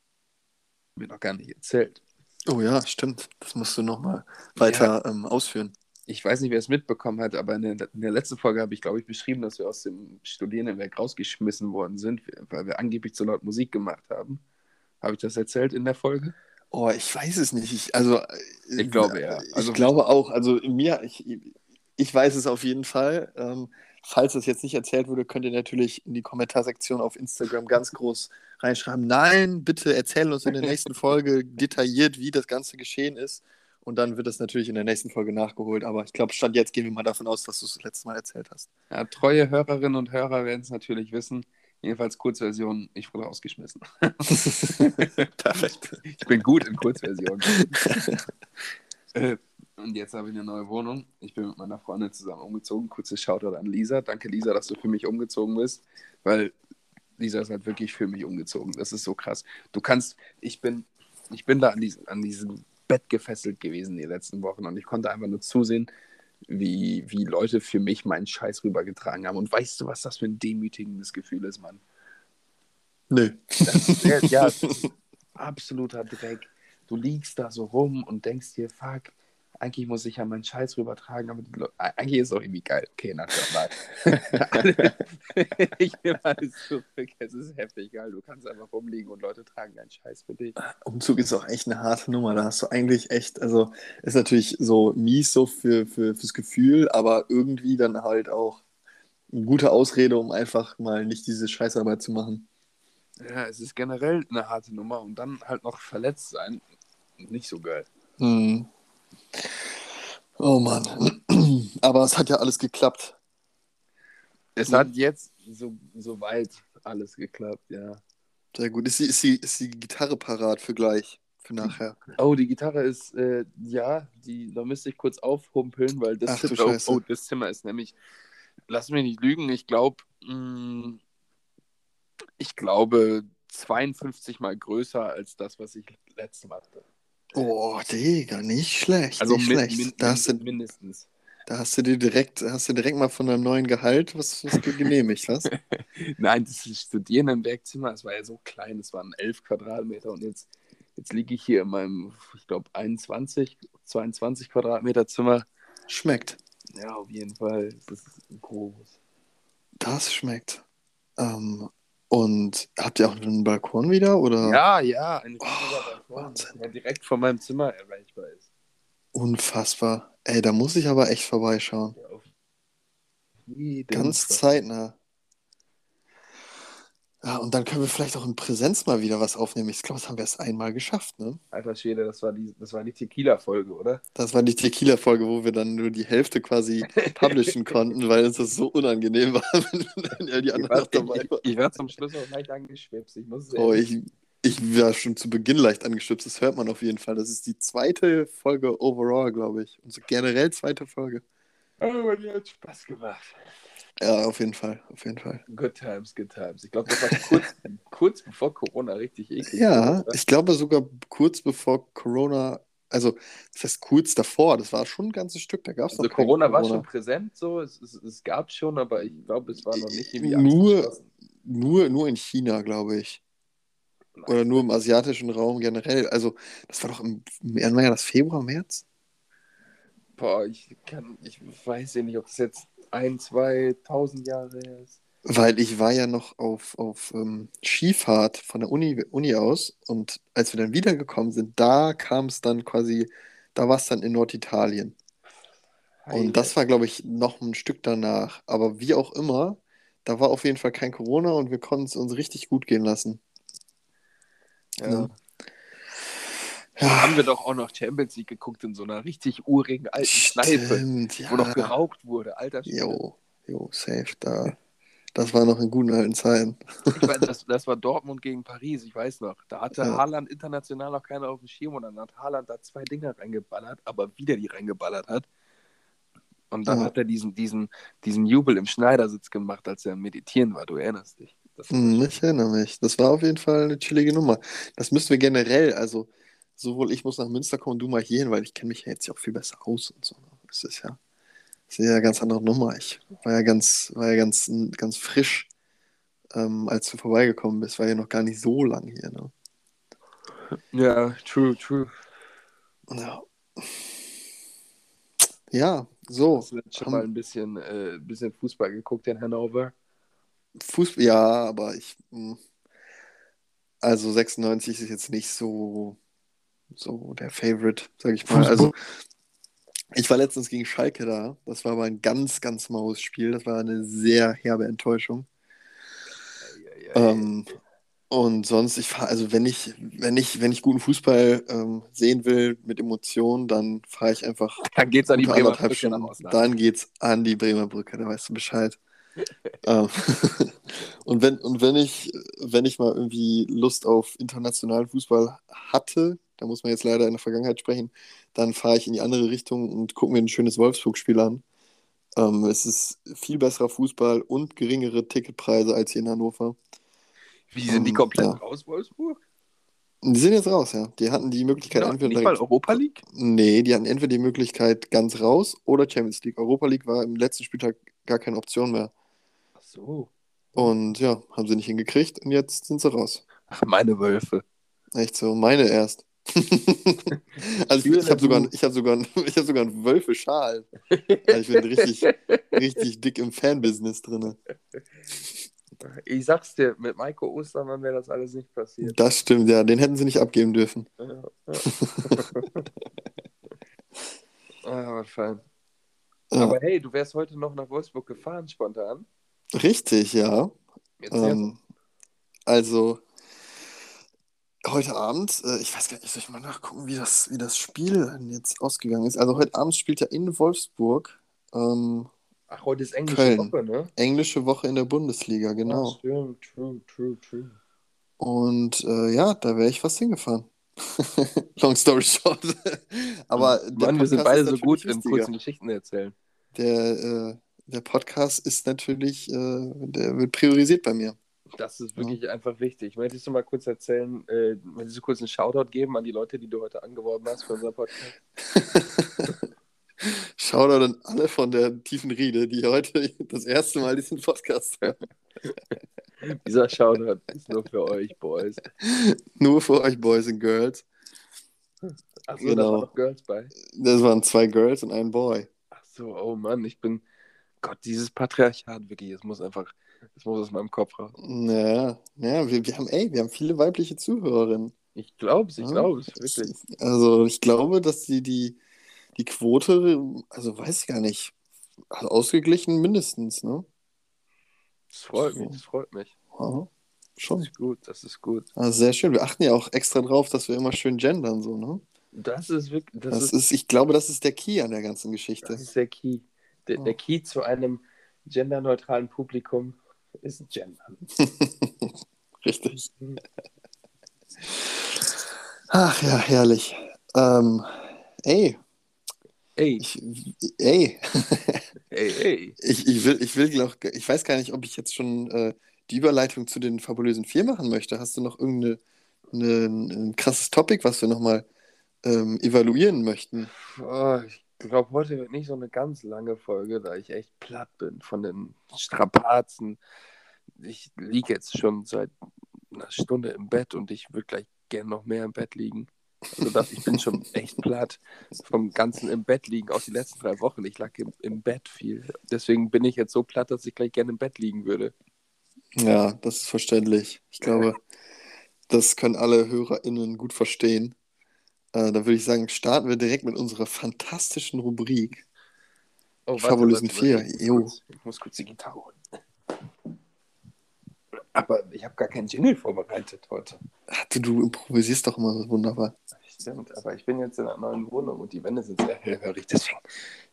Mir noch gar nicht erzählt. Oh ja, stimmt. Das musst du nochmal weiter ähm, ausführen. Ich weiß nicht, wer es mitbekommen hat, aber in der, in der letzten Folge habe ich, glaube ich, beschrieben, dass wir aus dem Studierendenwerk rausgeschmissen worden sind, weil wir angeblich zu laut Musik gemacht haben. Habe ich das erzählt in der Folge? Oh, ich weiß es nicht. Ich, also, Ich glaube, ja. Also- ich glaube auch. Also mir, ich, ich weiß es auf jeden Fall. Ähm, falls das jetzt nicht erzählt wurde, könnt ihr natürlich in die Kommentarsektion auf Instagram ganz groß reinschreiben. Nein, bitte erzähl uns in der nächsten (laughs) Folge detailliert, wie das Ganze geschehen ist. Und dann wird das natürlich in der nächsten Folge nachgeholt. Aber ich glaube, Stand jetzt gehen wir mal davon aus, dass du es das letzte Mal erzählt hast. Ja, treue Hörerinnen und Hörer werden es natürlich wissen. Jedenfalls Kurzversion, ich wurde rausgeschmissen. (laughs) Perfekt. Ich bin gut in Kurzversion. (laughs) Äh, und jetzt habe ich eine neue Wohnung. Ich bin mit meiner Freundin zusammen umgezogen. Kurzes Shoutout an Lisa. Danke, Lisa, dass du für mich umgezogen bist. Weil Lisa ist halt wirklich für mich umgezogen. Das ist so krass. Du kannst, ich bin, ich bin da an diesem, an diesem Bett gefesselt gewesen die letzten Wochen und ich konnte einfach nur zusehen, wie, wie Leute für mich meinen Scheiß rübergetragen haben. Und weißt du, was das für ein demütigendes Gefühl ist, Mann? Nö. Das ja, (laughs) absoluter Dreck. Du liegst da so rum und denkst dir, fuck, eigentlich muss ich ja meinen Scheiß rübertragen, aber eigentlich ist es auch irgendwie geil. Okay, na (laughs) mal. ich nehme alles zurück. Es ist heftig geil. Du kannst einfach rumliegen und Leute tragen deinen Scheiß für dich. Umzug ist auch echt eine harte Nummer. Da hast du eigentlich echt, also ist natürlich so mies so für, für, fürs Gefühl, aber irgendwie dann halt auch eine gute Ausrede, um einfach mal nicht diese Scheißarbeit zu machen. Ja, es ist generell eine harte Nummer und dann halt noch verletzt sein. Nicht so geil. Hm. Oh Mann. Aber es hat ja alles geklappt. Es hat jetzt so, so weit alles geklappt, ja. Sehr gut. Ist die, ist die, ist die Gitarre parat für gleich, für nachher? Oh, die Gitarre ist, äh, ja, die, da müsste ich kurz aufhumpeln, weil das, Ach du oh, oh, das Zimmer ist nämlich, lass mich nicht lügen, ich glaube, ich glaube 52 mal größer als das, was ich letztes Mal hatte. Oh, Digga, nicht schlecht. Also nicht min, schlecht. min, da, hast du, mindestens. da hast du dir direkt, hast du direkt mal von deinem neuen Gehalt was, was du genehmigt hast. (laughs) Nein, das ist Studierendenwerkzimmer, es war ja so klein, es waren 11 Quadratmeter und jetzt, jetzt liege ich hier in meinem, ich glaube, 21, 22 Quadratmeter Zimmer. Schmeckt. Ja, auf jeden Fall. Das ist groß. Das schmeckt. Ähm, und habt ihr auch einen Balkon wieder? Oder? Ja, ja, ein riesiger Oh, Balkon, Wahnsinn. der direkt vor meinem Zimmer erreichbar ist. Unfassbar. Ey, da muss ich aber echt vorbeischauen. Ja, Ganz zeitnah. Ja, und dann können wir vielleicht auch in Präsenz mal wieder was aufnehmen. Ich glaube, das haben wir erst einmal geschafft, ne? Alter Schwede, das war die, das war die Tequila-Folge, oder? Das war die Tequila-Folge, wo wir dann nur die Hälfte quasi publishen (laughs) konnten, weil uns das so unangenehm war, (laughs) wenn ja die Ich anderen war, noch dabei ich, waren. ich war zum Schluss auch leicht angeschwipst. Ich muss Oh, ich, ich war schon zu Beginn leicht angestützt, das hört man auf jeden Fall. Das ist die zweite Folge overall, glaube ich. Und so generell zweite Folge. Aber die hat Spaß gemacht. Ja, auf jeden Fall, auf jeden Fall. Good times, good times. Ich glaube, das war kurz, (laughs) kurz bevor Corona richtig eklig Ja, war. ich glaube sogar kurz bevor Corona, also das heißt kurz davor, das war schon ein ganzes Stück, da gab es Also noch kein Corona, war schon präsent, so. Es, es, es gab schon, aber ich glaube, es war noch nicht irgendwie Nur- abgeschlossen. Nur, nur in China, glaube ich. Oder nur im asiatischen Raum generell. Also, das war doch im, im das Februar, März? Boah, ich kann, ich weiß ja nicht, ob das jetzt ein, zwei, tausend Jahre her ist. Weil ich war ja noch auf, auf ähm, Skifahrt von der Uni, Uni aus und als wir dann wiedergekommen sind, da kam es dann quasi, da war es dann in Norditalien. Und das war, glaube ich, noch ein Stück danach. Aber wie auch immer, da war auf jeden Fall kein Corona und wir konnten es uns richtig gut gehen lassen. ja. Ja. Haben wir doch auch noch Champions League geguckt in so einer richtig urigen alten Kneipe, Stimmt, ja. wo noch geraucht wurde. Alter Schwede. Jo, jo, safe. Da, das war noch in guten alten Zeiten. Ich weiß, das, (laughs) das war Dortmund gegen Paris, ich weiß noch. Da hatte Ja. Haaland international noch keiner auf dem Schirm und dann hat Haaland da zwei Dinger reingeballert, aber wieder die reingeballert hat. Und dann Ja. hat er diesen, diesen, diesen Jubel im Schneidersitz gemacht, als er am Meditieren war. Du erinnerst dich. Das Hm, Ich erinnere mich. Das war auf jeden Fall eine chillige Nummer. Das müssen wir generell, also sowohl ich muss nach Münster kommen du mal hierhin, weil ich kenne mich ja jetzt ja auch viel besser aus und so. ne? Das ist ja, ist ja eine ganz andere Nummer. Ich war ja ganz, war ja ganz, ganz frisch, ähm, als du vorbeigekommen bist. War ja noch gar nicht so lang hier. Ne? Ja, true, true. Ja. Ja, so. Hast du jetzt schon mal ein bisschen, äh, bisschen Fußball geguckt in Hannover? Fußball, ja, aber ich. mh, Also 96 ist jetzt nicht so, so der Favorite, sag ich mal. Fußball? Also ich war letztens gegen Schalke da. Das war aber ein ganz, ganz maues Spiel. Das war eine sehr herbe Enttäuschung. Ähm, und sonst, ich fahre, also wenn ich, wenn ich, wenn ich guten Fußball ähm, sehen will mit Emotionen, dann fahre ich einfach (laughs) Dann geht's an die Bremer Brücke nach. Osnabrück. Dann geht's an die Bremer Brücke, da weißt du Bescheid. (laughs) ähm, (laughs) und wenn, und wenn ich, wenn ich mal irgendwie Lust auf internationalen Fußball hatte, da muss man jetzt leider in der Vergangenheit sprechen, dann fahre ich in die andere Richtung und gucke mir ein schönes Wolfsburg-Spiel an. Ähm, es ist viel besserer Fußball und geringere Ticketpreise als hier in Hannover. Wie sind die Ähm, komplett ja. raus, Wolfsburg? Die sind jetzt raus, ja. Die hatten die Möglichkeit Ja, entweder nicht mal Europa League? Nee, die hatten entweder die Möglichkeit ganz raus oder Champions League. Europa League war im letzten Spieltag gar keine Option mehr. Ach so. Und ja, haben sie nicht hingekriegt und jetzt sind sie raus. Ach, meine Wölfe. Echt so, meine erst. (laughs) also ich, ich habe sogar, ich hab sogar, (laughs) ich hab sogar einen Wölfe-Schal. Also ich bin richtig, (laughs) richtig dick im Fanbusiness drin. Ich sag's dir, mit Maiko Ostermann wäre das alles nicht passiert. Das stimmt, ja. Den hätten sie nicht abgeben dürfen. Ja, ja. ah, was fein. Ja, Aber hey, du wärst heute noch nach Wolfsburg gefahren, spontan. richtig, ja. Ähm, also, heute Abend, äh, ich weiß gar nicht, soll ich mal nachgucken, wie das, wie das Spiel jetzt ausgegangen ist. Also, heute Abend spielt er in Wolfsburg ähm, Ach, heute ist englische Köln. Woche, ne? englische Woche in der Bundesliga, genau. Ach, stimmt, true, true, true. Und äh, ja, da wäre ich fast hingefahren. (laughs) Long story short. (laughs) Aber der Mann, wir sind beide so gut wichtiger. kurzen Geschichten erzählen. Der, äh, der Podcast ist natürlich, äh, der wird priorisiert bei mir. Das ist wirklich einfach wichtig. Möchtest du mal kurz erzählen, äh, möchtest du kurz einen Shoutout geben an die Leute, die du heute angeworben hast für unser Podcast? (laughs) Shoutout an alle von der tiefen Riede, die heute das erste Mal diesen Podcast hören. (laughs) Dieser Shoutout ist nur für euch, Boys. Nur für euch Boys and Girls. Achso, da Genau. waren noch Girls bei. Das waren zwei Girls und ein Boy. Ach so, oh Mann, ich bin. Gott, dieses Patriarchat, wirklich, es muss einfach. Es muss aus meinem Kopf raus. Naja, naja wir, wir haben, ey, wir haben viele weibliche Zuhörerinnen. Ich glaub's, ich Ja. glaub's, wirklich. Also ich glaube, dass die, die, die Quote, also weiß ich gar nicht, ausgeglichen mindestens, ne? Das freut So. mich, das freut mich. Ja, Das schon. ist gut, das ist gut. Also sehr schön. Wir achten ja auch extra drauf, dass wir immer schön gendern, so, ne? Das ist wirklich. Das, Das, ist, ist, ich glaube, das ist der Key an der ganzen Geschichte. das ist der Key. Der, Ja. der Key zu einem genderneutralen Publikum ist Gendern. (laughs) Richtig. Ach ja, herrlich. Ähm, ey, Ey, ich, ey, ey, ey. ich, ich will, ich will, glaub, ich weiß gar nicht, ob ich jetzt schon äh, die Überleitung zu den fabulösen vier machen möchte. Hast du noch irgendeine eine, ein krasses Topic, was wir nochmal ähm, evaluieren möchten? Oh, ich glaube, heute wird nicht so eine ganz lange Folge, da ich echt platt bin von den Strapazen. Ich liege jetzt schon seit einer Stunde im Bett und ich würde gleich gern noch mehr im Bett liegen. Also das, ich bin schon echt platt vom ganzen im Bett liegen, auch die letzten drei Wochen. Ich lag im, im Bett viel. Deswegen bin ich jetzt so platt, dass ich gleich gerne im Bett liegen würde. Ja, das ist verständlich. Ich glaube, das können alle HörerInnen gut verstehen. Äh, da würde ich sagen, starten wir direkt mit unserer fantastischen Rubrik. Oh, Fabulösen vier, Ich jo. muss, kurz, ich muss kurz die Gitarre holen. Aber ich habe gar keinen Jingle vorbereitet heute. Ach, du, du improvisierst doch immer so wunderbar. Stimmt, aber ich bin jetzt in einer neuen Wohnung und die Wände sind sehr hellhörig, deswegen,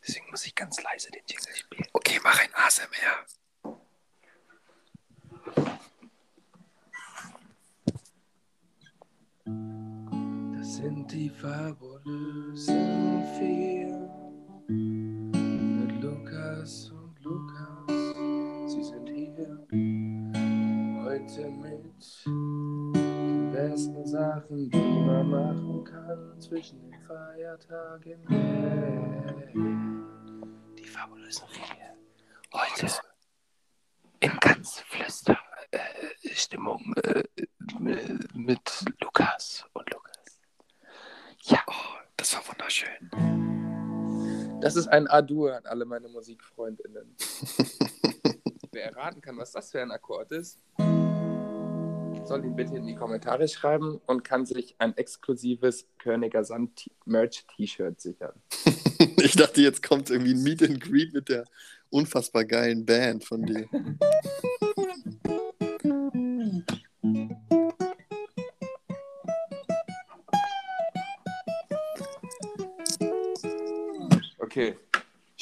deswegen muss ich ganz leise den Jingle spielen. Okay, mach ein ASMR. Sind die fabulösen vier. Mit Lukas und Lukas, sie sind hier. Heute mit den besten Sachen, die man machen kann zwischen den Feiertagen. Die fabulösen Vier. Heute in ganz Flüster äh, Stimmung äh, mit Lukas. Ja, oh, das war wunderschön. Das ist ein Adur an alle meine Musikfreundinnen. (laughs) Wer erraten kann, was das für ein Akkord ist, soll ihn bitte in die Kommentare schreiben und kann sich ein exklusives Körniger Sand Merch T-Shirt sichern. (laughs) ich dachte, jetzt kommt irgendwie ein Meet and Greet mit der unfassbar geilen Band von dir. (laughs)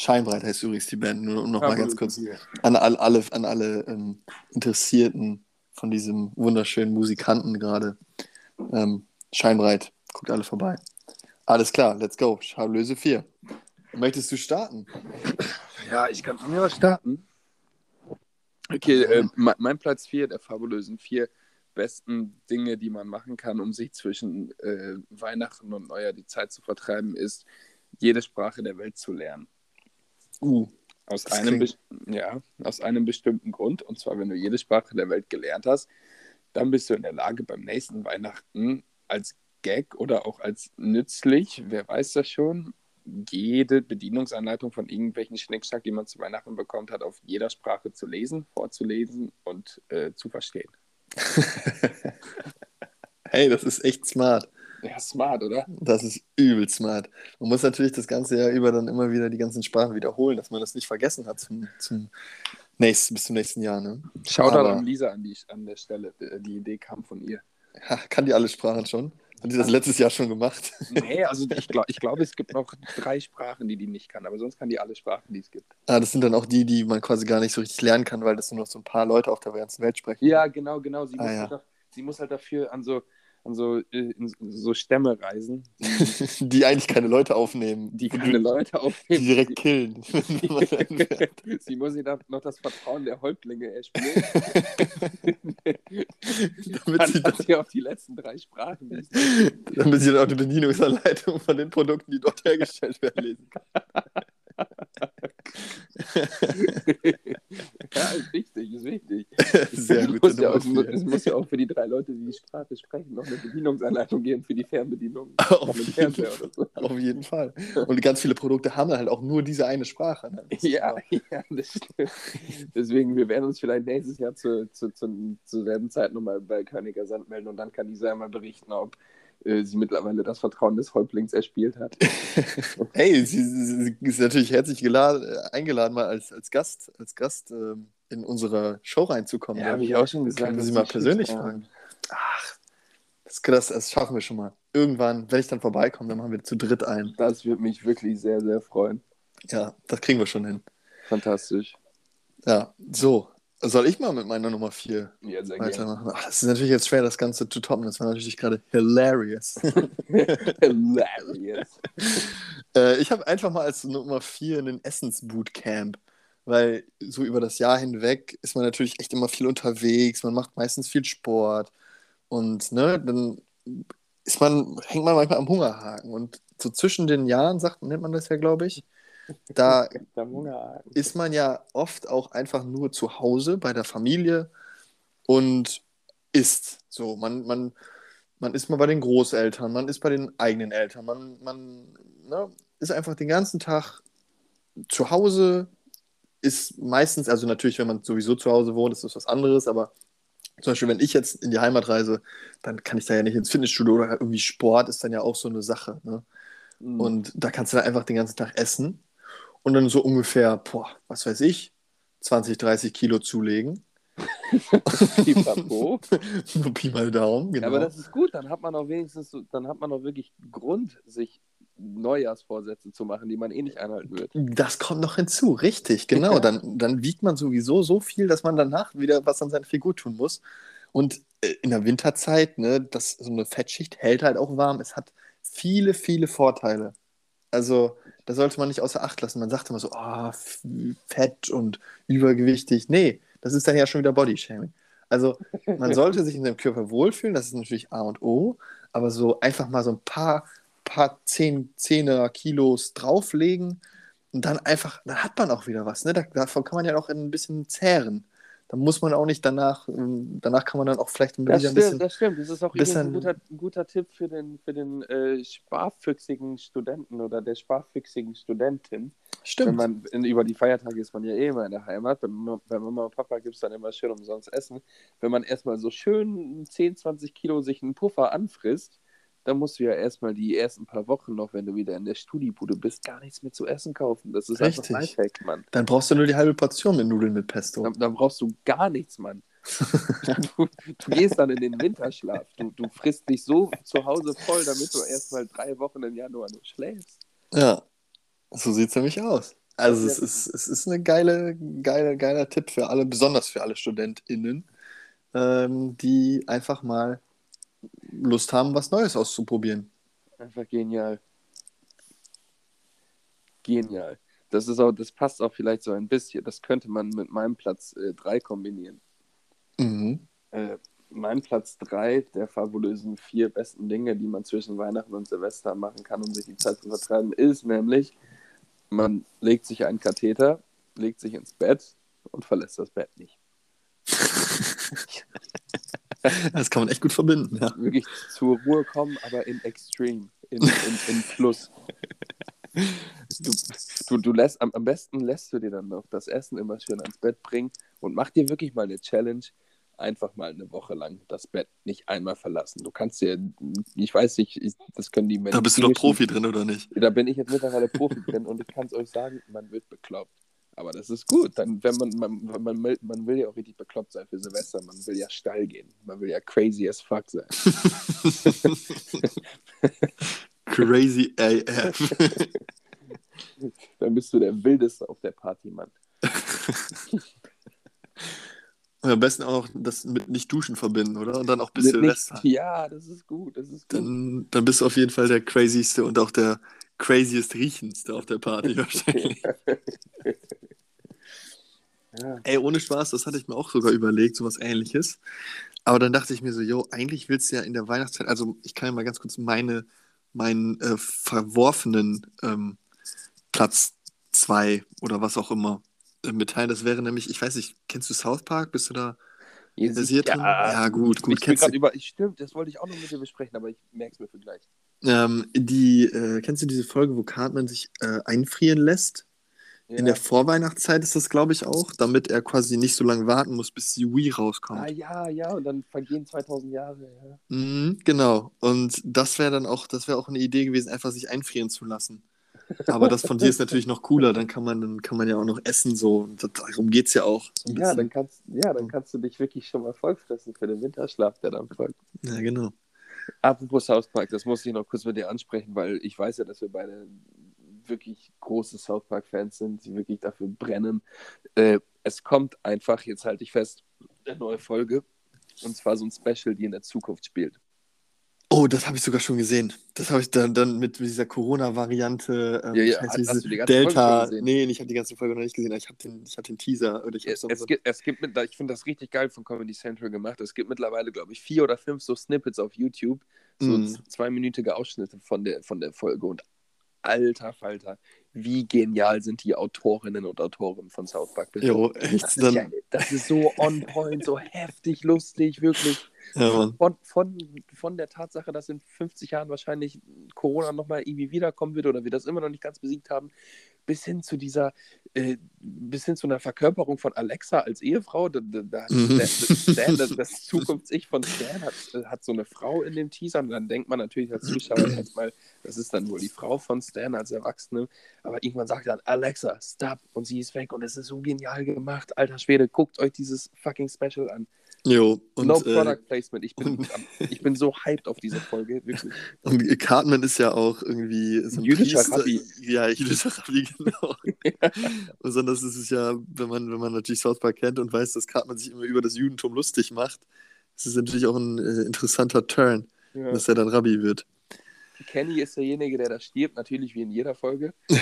Scheinbreit heißt übrigens die Band, nur um nochmal ganz kurz an alle, alle, an alle ähm, Interessierten von diesem wunderschönen Musikanten gerade. Ähm, Scheinbreit, guckt alle vorbei. Alles klar, let's go. Schablöse 4. Möchtest du starten? Ja, ich kann von mir was starten. Okay, äh, mein Platz 4 der fabulösen 4 besten Dinge, die man machen kann, um sich zwischen äh, Weihnachten und Neujahr die Zeit zu vertreiben, ist, jede Sprache der Welt zu lernen. Uh, aus, einem, ja, aus einem bestimmten Grund. Und zwar, wenn du jede Sprache der Welt gelernt hast, dann bist du in der Lage, beim nächsten Weihnachten als Gag oder auch als nützlich, wer weiß das schon, jede Bedienungsanleitung von irgendwelchen Schnickschnack, die man zu Weihnachten bekommt, hat auf jeder Sprache zu lesen, vorzulesen und äh, zu verstehen. (laughs) hey, das ist echt smart. (laughs) Ja, smart, oder? Das ist übel smart. Man muss natürlich das ganze Jahr über dann immer wieder die ganzen Sprachen wiederholen, dass man das nicht vergessen hat zum, zum nächsten, bis zum nächsten Jahr. Ne? Schaut Aber, an Lisa an, die, an der Stelle. Die Idee kam von ihr. Ja, kann die alle Sprachen schon? Hat die das letztes Jahr schon gemacht? Nee, (laughs) also ich glaube, ich glaub, es gibt noch drei Sprachen, die die nicht kann, aber sonst kann die alle Sprachen, die es gibt. Ah, das sind dann auch die, die man quasi gar nicht so richtig lernen kann, weil das nur noch so ein paar Leute auf der ganzen Welt sprechen. Ja, genau, genau. Sie, ah, muss, ja. halt sie muss halt dafür an so, an so, äh, so Stämme reisen. Die, (laughs) die, eigentlich keine Leute aufnehmen. Die keine Leute aufnehmen. Die direkt killen. (laughs) sie muss sich noch das Vertrauen der Häuptlinge erspielen. (laughs) damit sie, dann, sie auf die letzten drei Sprachen lesen. Damit sie dann auch die Bedienungsanleitung von den Produkten, die dort hergestellt werden, lesen kann. (laughs) ja, ist wichtig, ist wichtig. (laughs) Sehr gut. Muss ja es muss ja auch für die drei Leute, die die Sprache sprechen, noch eine Bedienungsanleitung geben für die Fernbedienung. (laughs) Auf, jeden, so. auf jeden Fall. Und ganz viele Produkte haben halt auch nur diese eine Sprache. Ne? Ja, ja, das stimmt. Deswegen, wir werden uns vielleicht nächstes Jahr zu, zu, zu, zur selben Zeit nochmal bei Königer Sand melden und dann kann dieser einmal berichten, ob äh, sie mittlerweile das Vertrauen des Häuptlings erspielt hat. (laughs) hey, sie, sie, ist natürlich herzlich geladen, äh, eingeladen, mal als, als Gast, als Gast ähm, in unsere Show reinzukommen. Ja, habe ich auch schon gesagt. Können sie mal persönlich fragen. Ach, das, das, das, schaffen wir schon mal. Irgendwann, wenn ich dann vorbeikomme, dann machen wir zu dritt ein. Das würde mich wirklich sehr, sehr freuen. Ja, das kriegen wir schon hin. Fantastisch. Ja, so, soll ich mal mit meiner Nummer 4 ja, weitermachen? Ach, das ist natürlich jetzt schwer, das Ganze zu toppen. Das war natürlich gerade hilarious. (laughs) hilarious. (laughs) äh, ich habe einfach mal als Nummer 4 einen Essensbootcamp. Weil so über das Jahr hinweg ist man natürlich echt immer viel unterwegs. Man macht meistens viel Sport. Und ne, dann ist man, hängt man manchmal am Hungerhaken. Und so zwischen den Jahren, sagt, nennt man das ja, glaube ich, da (laughs) ist man ja oft auch einfach nur zu Hause bei der Familie und isst. So, man, man, man ist mal bei den Großeltern, man ist bei den eigenen Eltern, man, man ne, ist einfach den ganzen Tag zu Hause, ist meistens, also natürlich, wenn man sowieso zu Hause wohnt, ist das was anderes, aber zum Beispiel, wenn ich jetzt in die Heimat reise, dann kann ich da ja nicht ins Fitnessstudio oder irgendwie Sport ist dann ja auch so eine Sache. Ne? Mhm. Und da kannst du dann einfach den ganzen Tag essen und dann so ungefähr, boah, was weiß ich, 20, 30 Kilo zulegen. Pipapo. (laughs) Nur Pi mal Daumen, genau. Ja, aber das ist gut, dann hat man auch wenigstens, so, dann hat man auch wirklich Grund, sich Neujahrsvorsätze zu machen, die man eh nicht einhalten wird. Das kommt noch hinzu, richtig, genau. dann, dann wiegt man sowieso so viel, dass man danach wieder was an seiner Figur tun muss. Und äh, in der Winterzeit, ne, das, so eine Fettschicht hält halt auch warm. Es hat viele, viele Vorteile. Also, da sollte man nicht außer Acht lassen. Man sagt immer so, oh, fett und übergewichtig. Nee, das ist dann ja schon wieder Bodyshaming. Also, man (laughs) sollte sich in seinem Körper wohlfühlen, das ist natürlich A und O, aber so einfach mal so ein paar, paar zehn, Zehner Kilos drauflegen Und dann einfach, dann hat man auch wieder was. Ne? Da, davon kann man ja auch ein bisschen zehren. Da muss man auch nicht danach, ähm, danach kann man dann auch vielleicht ein Das bisschen. stimmt, das stimmt. Das ist auch bisschen- ein guter, ein guter Tipp für den, für den äh, sparfüchsigen Studenten oder der sparfüchsigen Studentin. Wenn stimmt. man in, über die Feiertage ist man ja eh immer in der Heimat. Bei Mama und Papa gibt es dann immer schön umsonst Essen. Wenn man erstmal so schön 10, 20 Kilo sich einen Puffer anfrisst, dann musst du ja erstmal die ersten paar Wochen noch, wenn du wieder in der Studibude bist, gar nichts mehr zu essen kaufen. Das ist einfach ein Richtig. Lifehack, Mann. Dann brauchst du nur die halbe Portion mit Nudeln mit Pesto. Dann, dann brauchst du gar nichts, Mann. (laughs) Du, du gehst dann in den Winterschlaf. Du, du frisst dich so zu Hause voll, damit du erstmal drei Wochen im Januar nur schläfst. Ja, so sieht es nämlich aus. Also es ist, es ist eine geile, geile, geiler Tipp für alle, besonders für alle StudentInnen, ähm, die einfach mal Lust haben, was Neues auszuprobieren. Einfach genial. Genial. Das ist auch, das passt auch vielleicht so ein bisschen. Das könnte man mit meinem Platz 3 kombinieren. Mhm. Äh, mein Platz 3 der fabulösen vier besten Dinge, die man zwischen Weihnachten und Silvester machen kann, um sich die Zeit zu vertreiben, ist nämlich, man legt sich einen Katheter, legt sich ins Bett und verlässt das Bett nicht. (laughs) Das kann man echt gut verbinden, ja. Wirklich zur Ruhe kommen, aber in Extreme, in, in, in Plus. Du, du, du lässt, am, am besten lässt du dir dann noch das Essen immer schön ans Bett bringen und mach dir wirklich mal eine Challenge, einfach mal eine Woche lang das Bett nicht einmal verlassen. Du kannst dir, ich weiß nicht, ich, das können die Da bist du doch medizinischen- Profi drin, oder nicht? Da bin ich jetzt mittlerweile Profi drin und ich kann es euch sagen, man wird bekloppt. Aber das ist gut. Dann, wenn man, man, man, will- man will ja auch richtig bekloppt sein für Silvester. Man will ja steil gehen. Man will ja crazy as fuck sein. (laughs) Crazy AF. (laughs) Dann bist du der Wildeste auf der Party, Mann. Und (laughs) am besten auch das mit nicht duschen verbinden, oder? Und dann auch bis Mit nicht- Silvester. Ja, das ist gut. Das ist gut. Dann, dann bist du auf jeden Fall der crazyste und auch der craziest riechendste auf der Party (laughs) wahrscheinlich. ja. Ey, ohne Spaß, das hatte ich mir auch sogar überlegt, sowas ähnliches. Aber dann dachte ich mir so, yo, eigentlich willst du ja in der Weihnachtszeit, also ich kann ja mal ganz kurz meine, meinen äh, verworfenen ähm, Platz 2 oder was auch immer äh, mitteilen. Das wäre nämlich, ich weiß nicht, kennst du South Park? Bist du da versiert seht- drin? Ja, gut, gut. ich bin Kennst gerade du, über. Ich, stimmt, das wollte ich auch noch mit dir besprechen, aber ich merke es mir für gleich. Ähm, die, äh, kennst du diese Folge, wo Cartman sich äh, einfrieren lässt? Ja. In der Vorweihnachtszeit ist das, glaube ich, auch, damit er quasi nicht so lange warten muss, bis die Wii rauskommt. ah, ja, ja, und dann vergehen 2000 Jahre. Ja. Mhm, genau. Und das wäre dann auch, das wäre auch eine Idee gewesen, einfach sich einfrieren zu lassen. Aber das von dir ist natürlich noch cooler. Dann kann man, dann kann man ja auch noch essen so. Darum geht es ja auch. So Ja, dann kannst, ja, dann kannst du dich wirklich schon mal vollfressen für den Winterschlaf, der dann folgt. ja, genau. Apropos South Park, das muss ich noch kurz mit dir ansprechen, weil ich weiß ja, dass wir beide wirklich große South Park-Fans sind, die wirklich dafür brennen. Äh, es kommt einfach, jetzt halte ich fest, eine neue Folge. Und zwar so ein Special, die in der Zukunft spielt. Oh, das habe ich sogar schon gesehen. Das habe ich dann, dann mit dieser Corona-Variante. Ähm, Ja, ja, weiß, hast diese Folge Delta. nee, ich habe die ganze Folge noch nicht gesehen. Ich habe den, ich hab den Teaser. Oder ich Es, so, es, gibt, es gibt mit, ich finde das richtig geil von Comedy Central gemacht. Es gibt mittlerweile, glaube ich, vier oder fünf so Snippets auf YouTube, so z- zweiminütige Ausschnitte von der, von der Folge. Und alter Falter, wie genial sind die Autorinnen und Autoren von South Park. Jo, Das echt. ist, ja, das ist so on point, so heftig lustig, wirklich. Ja. Von, von, von der Tatsache, dass in 50 Jahren wahrscheinlich Corona nochmal irgendwie wiederkommen wird oder wir das immer noch nicht ganz besiegt haben, bis hin zu dieser, äh, bis hin zu einer Verkörperung von Alexa als Ehefrau. Da, da, Mhm. Stan, das, das (laughs) Zukunfts-Ich von Stan hat, äh, hat so eine Frau in dem Teaser und dann denkt man natürlich als Zuschauer (clears throat) erstmal, das ist dann wohl die Frau von Stan als Erwachsene. Aber irgendwann sagt er dann, Alexa, stop und sie ist weg und es ist so genial gemacht. Alter Schwede, guckt euch dieses fucking Special an. Jo, und, no äh, Product Placement. Ich bin, ich bin so hyped auf diese Folge, wirklich. (laughs) Und Cartman ist ja auch irgendwie so ein Jüdischer Priester. Rabbi. Ja, jüdischer Rabbi, (laughs) genau. Besonders ist es ja, wenn man, wenn man natürlich South Park kennt und weiß, dass Cartman sich immer über das Judentum lustig macht, ist es natürlich auch ein äh, interessanter Turn, Ja. dass er dann Rabbi wird. Kenny ist derjenige, der da stirbt, natürlich wie in jeder Folge. (laughs)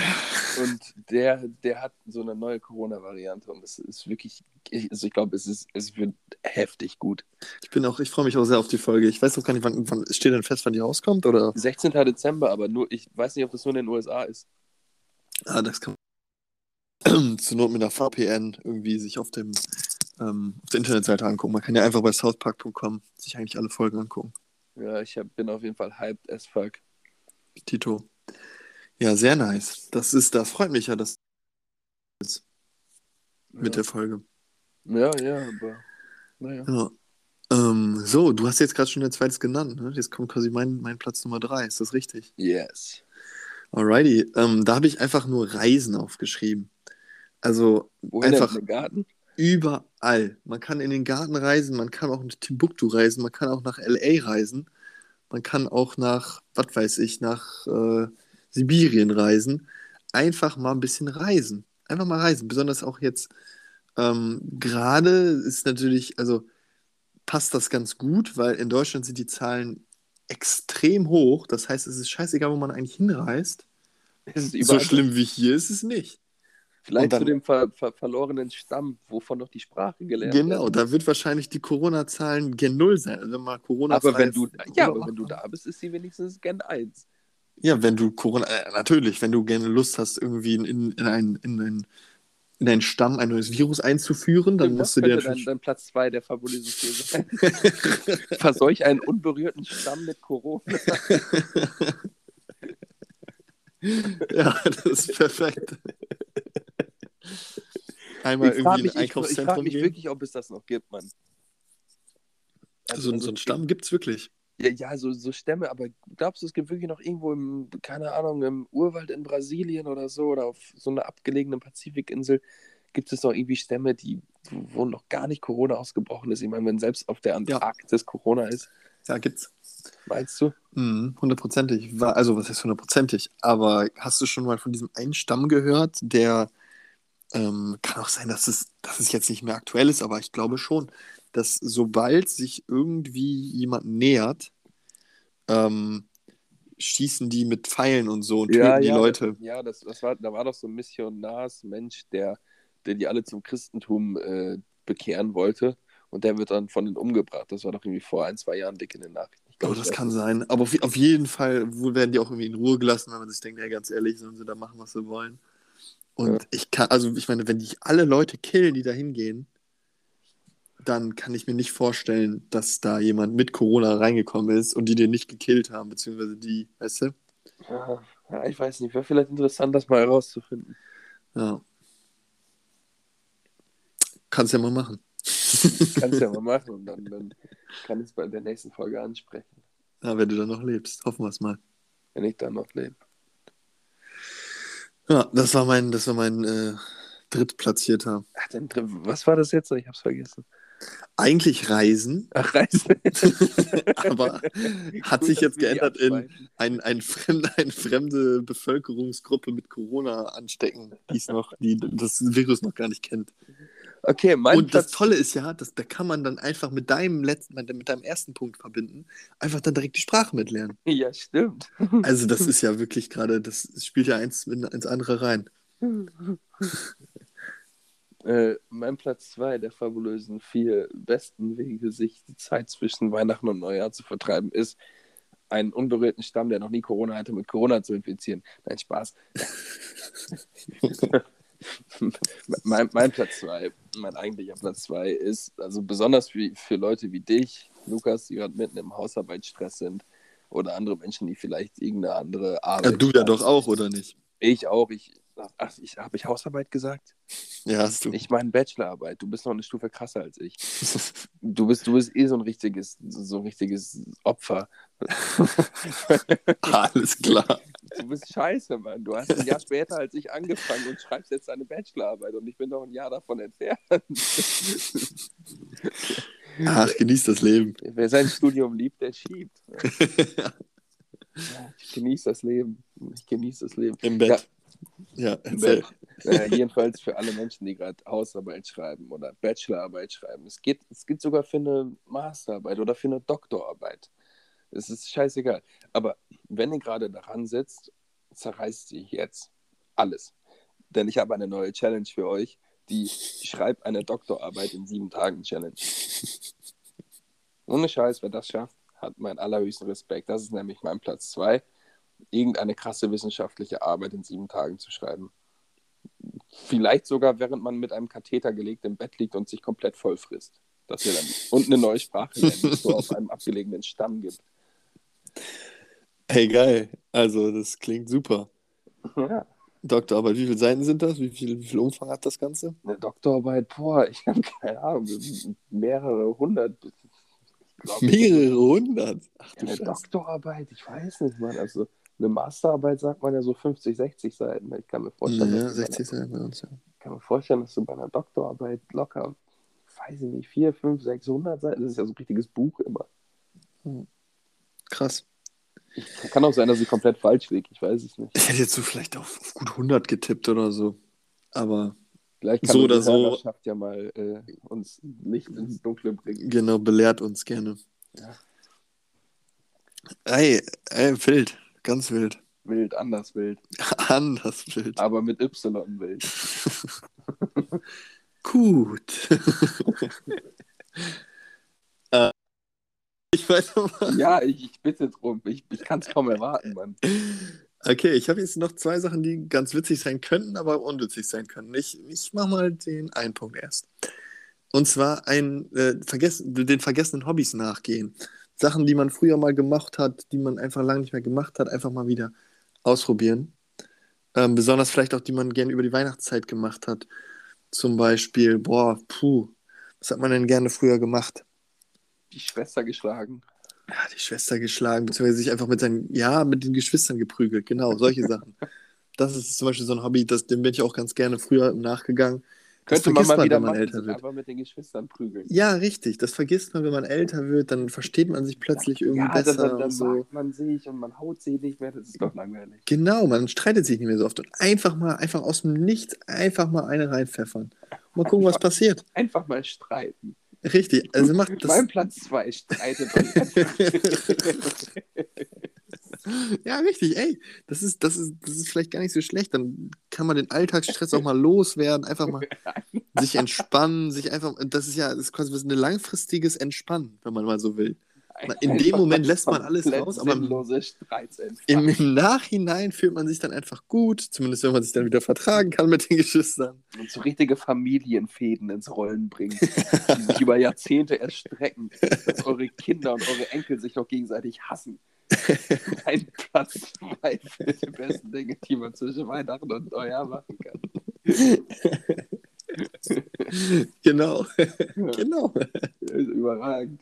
Und der, der hat so eine neue Corona-Variante und es ist wirklich, ich- also ich glaube, es, ist, es wird heftig gut. Ich bin auch, ich freue mich auch sehr auf die Folge. Ich weiß auch gar nicht, wann, wann steht denn fest, wann die rauskommt, oder? 16. Dezember, aber nur, ich weiß nicht, ob das nur in den USA ist. Ah, das kann (clears throat) zur Not mit einer VPN irgendwie sich auf dem ähm, auf der Internetseite angucken. Man kann ja einfach bei southpark.com sich eigentlich alle Folgen angucken. Ja, ich hab, bin auf jeden Fall hyped as fuck. Tito. Ja, sehr nice. Das ist, das freut mich ja, dass mit der Folge. Ja, ja, aber naja. Ja. Ähm, so, du hast jetzt gerade schon der zweites genannt, ne? Jetzt kommt quasi mein, mein Platz Nummer drei, ist das richtig? Yes. Alrighty. Ähm, da habe ich einfach nur Reisen aufgeschrieben. Also Wohin einfach denn? In den Garten? überall. Man kann in den Garten reisen, man kann auch nach Timbuktu reisen, man kann auch nach LA reisen, man kann auch nach, was weiß ich, nach äh, Sibirien reisen. Einfach mal ein bisschen reisen. Einfach mal reisen. Besonders auch jetzt ähm, gerade ist natürlich, also passt das ganz gut, weil in Deutschland sind die Zahlen extrem hoch. Das heißt, es ist scheißegal, wo man eigentlich hinreist. So schlimm wie hier ist es nicht. Vielleicht dann- zu dem ver ver verlorenen Stamm, wovon noch die Sprache gelernt Genau, wird. da wird wahrscheinlich die Corona-Zahlen gen Null sein. Also mal Corona Aber wenn du, ja, aber wenn du da bist, ist sie wenigstens Gen 1. Ja, wenn du Corona, äh, natürlich, wenn du gerne Lust hast, irgendwie in, in, in, einen, in, einen, in einen Stamm ein neues Virus einzuführen, dann Was musst du dir dann, dann Platz 2 der fabulösen Vier sein? (laughs) Verseuch einen unberührten Stamm mit Corona. (laughs) ja, das ist perfekt. Einmal Ich frage irgendwie mich, in ein ich, ich frag Einkaufszentrum mich gehen. wirklich, ob es das noch gibt, Mann. so, so einen Stamm gibt es wirklich. Ja, ja so, so Stämme, aber glaubst du, es gibt wirklich noch irgendwo im, keine Ahnung, im Urwald in Brasilien oder so oder auf so einer abgelegenen Pazifikinsel gibt es noch irgendwie Stämme, die, wo noch gar nicht Corona ausgebrochen ist? Ich meine, wenn selbst auf der Antarktis Corona ist, Ja, gibt's. meinst du? Mhm, Hundertprozentig. War- Also, was heißt hundertprozentig? Aber hast du schon mal von diesem einen Stamm gehört, der ähm, kann auch sein, dass es, dass es jetzt nicht mehr aktuell ist, aber ich glaube schon, dass sobald sich irgendwie jemand nähert, ähm, schießen die mit Pfeilen und so und töten die Leute. Ja, das, das war, da war doch so ein Missionars-Mensch, der, der die alle zum Christentum äh, bekehren wollte. Und der wird dann von denen umgebracht. Das war doch irgendwie vor ein, zwei Jahren dick in den Nachrichten. Ich Oh, glaub, das ich kann weiß sein. Aber auf, auf jeden Fall werden die auch irgendwie in Ruhe gelassen, wenn man sich denkt, ja, ganz ehrlich, sollen sie da machen, was sie wollen. Und Ja. ich kann, also ich meine, wenn die alle Leute killen, die da hingehen, dann kann ich mir nicht vorstellen, dass da jemand mit Corona reingekommen ist und die den nicht gekillt haben, beziehungsweise die, weißt du? Ja, ja, ich weiß nicht. Wäre vielleicht interessant, das mal herauszufinden. Ja. Kannst ja mal machen. (laughs) Kannst ja mal machen und dann, dann kann ich es bei der nächsten Folge ansprechen, Ja, wenn du dann noch lebst. Hoffen wir es mal. wenn ich dann noch lebe. Ja, das war mein, das war mein äh, drittplatzierter. Ach, dann, was war das jetzt? Ich hab's vergessen. Eigentlich Reisen, Ach, Reisen. (laughs) aber hat Gut, sich jetzt geändert in ein, ein fremde, (laughs) eine fremde Bevölkerungsgruppe mit Corona anstecken, die es noch, die das Virus noch gar nicht kennt. Okay, mein Und das Platz. Tolle ist ja, dass, da kann man dann einfach mit deinem letzten, mit deinem ersten Punkt verbinden, einfach dann direkt die Sprache mitlernen. (laughs) Ja, stimmt. Also das (laughs) ist ja wirklich gerade, das spielt ja eins in- ins andere rein. (laughs) Äh, mein Platz 2 der fabulösen vier besten Wege, sich die Zeit zwischen Weihnachten und Neujahr zu vertreiben, ist, einen unberührten Stamm, der noch nie Corona hatte, mit Corona zu infizieren. Nein, Spaß. mein, mein Platz 2, mein eigentlicher Platz 2 ist, also besonders für, für Leute wie dich, Lukas, die gerade mitten im Hausarbeitsstress sind, oder andere Menschen, die vielleicht irgendeine andere Arbeit. Ja, du ja doch auch, oder nicht? Ich auch. Ich, ach, ich, habe ich Hausarbeit gesagt? Ja, hast du. Ich meine Bachelorarbeit. Du bist noch eine Stufe krasser als ich. (laughs) Du bist, du bist eh so ein richtiges, so ein richtiges Opfer. (laughs) Alles klar. Du bist scheiße, Mann. Du hast ein Jahr später als ich angefangen und schreibst jetzt deine Bachelorarbeit und ich bin noch ein Jahr davon entfernt. Ach, genieß das Leben. Wer sein Studium liebt, der schiebt. (laughs) Ich genieße das Leben. Ich genieße das Leben. Im Bett. Ja, erzähl. (laughs) Äh, jedenfalls für alle Menschen, die gerade Hausarbeit schreiben oder Bachelorarbeit schreiben. Es geht, es geht sogar für eine Masterarbeit oder für eine Doktorarbeit. Es ist scheißegal. Aber wenn ihr gerade daran sitzt, zerreißt sie jetzt alles. Denn ich habe eine neue Challenge für euch, die Schreib eine Doktorarbeit in sieben Tagen Challenge. (laughs) Ohne Scheiß, wer das schafft, hat meinen allerhöchsten Respekt. Das ist nämlich mein Platz zwei irgendeine krasse wissenschaftliche Arbeit in sieben Tagen zu schreiben. Vielleicht sogar, während man mit einem Katheter gelegt im Bett liegt und sich komplett voll frisst. Dass wir dann und eine neue Sprache lernen, die es so auf einem abgelegenen Stamm gibt. Hey, geil. Also, das klingt super. Ja. Doktorarbeit, wie viele Seiten sind das? Wie viel, wie viel Umfang hat das Ganze? Eine Doktorarbeit, boah, ich habe keine Ahnung, mehrere hundert. Ich glaub, Mehrere hundert. Ach du Eine Scheiße. Doktorarbeit, ich weiß nicht, Mann. Also eine Masterarbeit sagt man ja so 50, 60 Seiten. Ich kann mir vorstellen, Ja, dass, du bei 60 Seiten bei uns, ja. einer, kann mir vorstellen dass du bei einer Doktorarbeit locker, weiß ich nicht, 4, 5, 600 Seiten, das ist ja so ein richtiges Buch immer. Krass. Kann auch sein, dass ich komplett falsch liege, ich weiß es nicht. Ich hätte jetzt so vielleicht auf, auf gut 100 getippt oder so. Aber Vielleicht kann So oder so. Hörerschaft ja mal äh, uns Licht ins Dunkle bringen. genau, belehrt uns gerne. Ja. Ey, ey, wild. Ganz wild. Wild, anders wild, (laughs) Anders wild. aber mit Y wild. (laughs) Gut. (laughs) äh, ich weiß noch mal. Ja, ich, ich bitte drum. Ich, ich kann es kaum erwarten, Mann. Okay, ich habe jetzt noch zwei Sachen, die ganz witzig sein könnten, aber unwitzig sein können. Ich, ich mache mal den einen Punkt erst. Und zwar ein, äh, vergessen, den vergessenen Hobbys nachgehen. Sachen, die man früher mal gemacht hat, die man einfach lange nicht mehr gemacht hat, einfach mal wieder ausprobieren. Ähm, besonders vielleicht auch, die man gerne über die Weihnachtszeit gemacht hat. Zum Beispiel, boah, puh, was hat man denn gerne früher gemacht? Die Schwester geschlagen. Ja, die Schwester geschlagen, beziehungsweise sich einfach mit seinen, ja, mit den Geschwistern geprügelt, genau, solche Sachen. (laughs) Das ist zum Beispiel so ein Hobby, das, dem bin ich auch ganz gerne früher nachgegangen. Könnte man mal man, wieder wenn man machen, älter sich wird. einfach mit den Geschwistern prügeln. Ja, richtig, das vergisst man, wenn man älter wird, dann versteht man sich plötzlich irgendwie ja, besser dann, dann, dann und so. man sich und man haut sie nicht mehr, das ist doch langweilig. Genau, man streitet sich nicht mehr so oft und einfach mal, einfach aus dem Nichts, einfach mal eine reinpfeffern. Mal gucken, was passiert. Einfach mal streiten. Richtig, also macht Mein das. Platz 2 streitet. (laughs) Ja, richtig, ey, das ist, das ist, das ist vielleicht gar nicht so schlecht. Dann kann man den Alltagsstress auch mal loswerden, einfach mal sich entspannen, sich einfach, das ist ja, das ist quasi ein langfristiges Entspannen, wenn man mal so will. In dem Moment lässt man alles raus, aber- Im. Im Nachhinein fühlt man sich dann einfach gut, zumindest wenn man sich dann wieder vertragen kann mit den Geschwistern. und so richtige Familienfäden ins Rollen bringen, die sich über Jahrzehnte erstrecken, dass eure Kinder und eure Enkel sich noch gegenseitig hassen. Ein Platz zwei für die besten Dinge, die man zwischen Weihnachten und Neujahr machen kann. Genau, genau. Das ist überragend.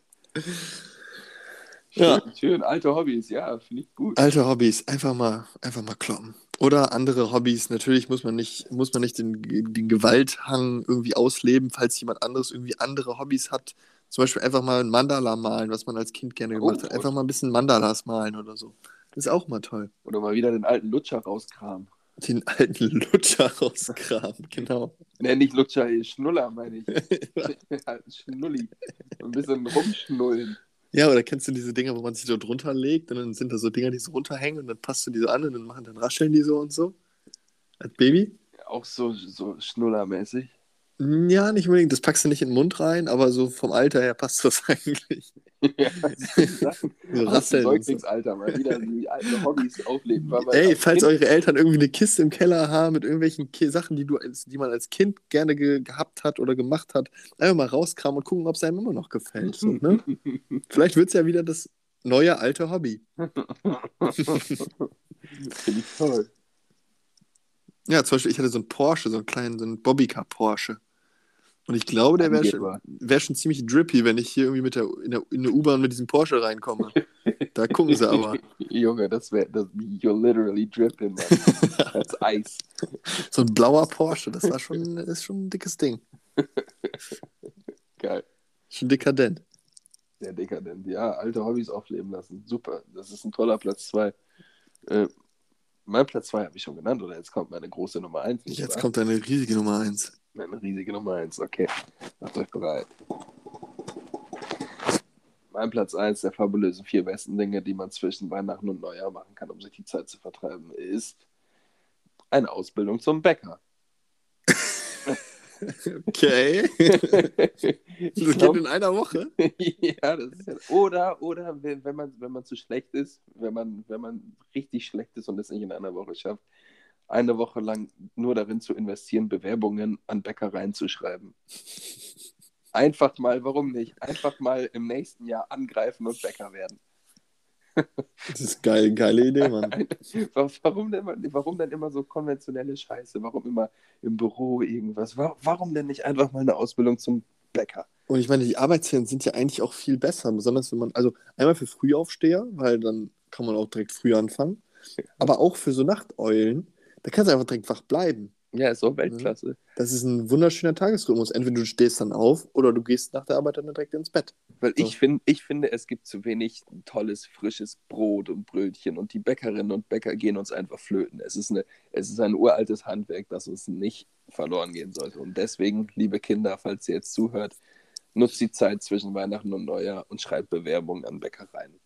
Schön, Ja. schön, alte Hobbys, ja, finde ich gut. Alte Hobbys, einfach mal, einfach mal kloppen. Oder andere Hobbys, natürlich muss man nicht, muss man nicht den, den Gewalthang irgendwie ausleben, falls jemand anderes irgendwie andere Hobbys hat. Zum Beispiel einfach mal ein Mandala malen, was man als Kind gerne gemacht Oh, hat. Einfach mal ein bisschen Mandalas malen oder so. Das ist auch mal toll. Oder mal wieder den alten Lutscher rauskramen. Den alten Lutscher rausgraben, (laughs) genau. Ne, nicht Lutscher, Schnuller meine ich. (laughs) Alten Schnulli. Ein bisschen rumschnullen. Ja, oder kennst du diese Dinger, wo man sich so drunter legt und dann sind da so Dinger, die so runterhängen und dann passt du die so an und dann machen dann rascheln die so und so? Als Baby? Auch so, so schnullermäßig. Ja, nicht unbedingt. Das packst du nicht in den Mund rein, aber so vom Alter her passt das (laughs) eigentlich. ja, rasseln. Säuglingsalter mal wieder die alten Hobbys aufleben. Ey, falls Kind- eure Eltern irgendwie eine Kiste im Keller haben mit irgendwelchen Ki Sachen, die, du als, die man als Kind gerne ge gehabt hat oder gemacht hat, einfach mal rauskramen und gucken, ob es einem immer noch gefällt. So, ne? (laughs) Vielleicht wird es ja wieder das neue alte Hobby. (laughs) Finde ich toll. Ja, zum Beispiel, ich hatte so einen Porsche, so einen kleinen, so einen Bobbycar Porsche. Und ich glaube, der wäre schon, wär schon ziemlich drippy, wenn ich hier irgendwie mit der, in, der, in der U-Bahn mit diesem Porsche reinkomme. (laughs) Da gucken sie aber. Junge, das wäre, das, you're literally dripping, man. (laughs) Als Eis. So ein blauer Porsche, das war schon, das ist schon ein dickes Ding. (laughs) Geil. Schon dekadent. Sehr dekadent. Ja, alte Hobbys aufleben lassen. Super. Das ist ein toller Platz 2. Äh, mein Platz 2 habe ich schon genannt, oder jetzt kommt meine große Nummer 1. Jetzt kommt eine riesige Nummer 1. Eine riesige Nummer 1. Okay. Macht euch bereit. Mein Platz 1 der fabulösen vier besten Dinge, die man zwischen Weihnachten und Neujahr machen kann, um sich die Zeit zu vertreiben, ist eine Ausbildung zum Bäcker. Okay. (laughs) Das geht in einer Woche. (laughs) ja, das ist ja, oder oder wenn, wenn man wenn man zu schlecht ist, wenn man wenn man richtig schlecht ist und es nicht in einer Woche schafft, eine Woche lang nur darin zu investieren, Bewerbungen an Bäckereien zu schreiben. Einfach mal, warum nicht? Einfach mal im nächsten Jahr angreifen und Bäcker werden. (laughs) Das ist geil, geile Idee, Mann. (laughs) Warum denn, immer- warum denn immer so konventionelle Scheiße? Warum immer im Büro irgendwas? Wa- Warum denn nicht einfach mal eine Ausbildung zum Bäcker? Und ich meine, die Arbeitszeiten sind ja eigentlich auch viel besser, besonders wenn man, also einmal für Frühaufsteher, weil dann kann man auch direkt früh anfangen, aber auch für so Nachteulen, da kannst du einfach direkt wach bleiben. Ja, ist auch Weltklasse. Das ist ein wunderschöner Tagesrhythmus. Entweder du stehst dann auf oder du gehst nach der Arbeit dann direkt ins Bett. Weil So. ich, find, ich finde, es gibt zu wenig tolles, frisches Brot und Brötchen und die Bäckerinnen und Bäcker gehen uns einfach flöten. Es ist, eine, es ist ein uraltes Handwerk, das uns nicht verloren gehen sollte. Und deswegen, liebe Kinder, falls ihr jetzt zuhört, nutzt die Zeit zwischen Weihnachten und Neujahr und schreibt Bewerbungen an Bäckereien.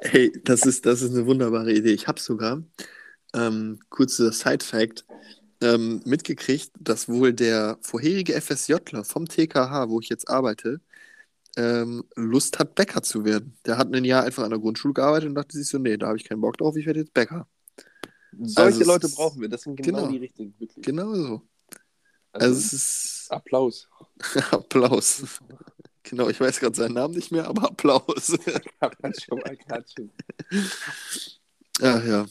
Hey, das ist, das ist eine wunderbare Idee. Ich habe sogar, ähm, kurzer Side-Fact, ähm, mitgekriegt, dass wohl der vorherige FSJler vom TKH, wo ich jetzt arbeite, ähm, Lust hat, Bäcker zu werden. Der hat ein Jahr einfach an der Grundschule gearbeitet und dachte sich so, nee, da habe ich keinen Bock drauf, ich werde jetzt Bäcker. Solche Also Leute brauchen wir, das sind genau, genau. die richtigen. Wirklich. Genau so. Also, Also es ist Applaus. (laughs) Applaus. Genau, ich weiß gerade seinen Namen nicht mehr, aber Applaus. (laughs) Ach (laughs) ja.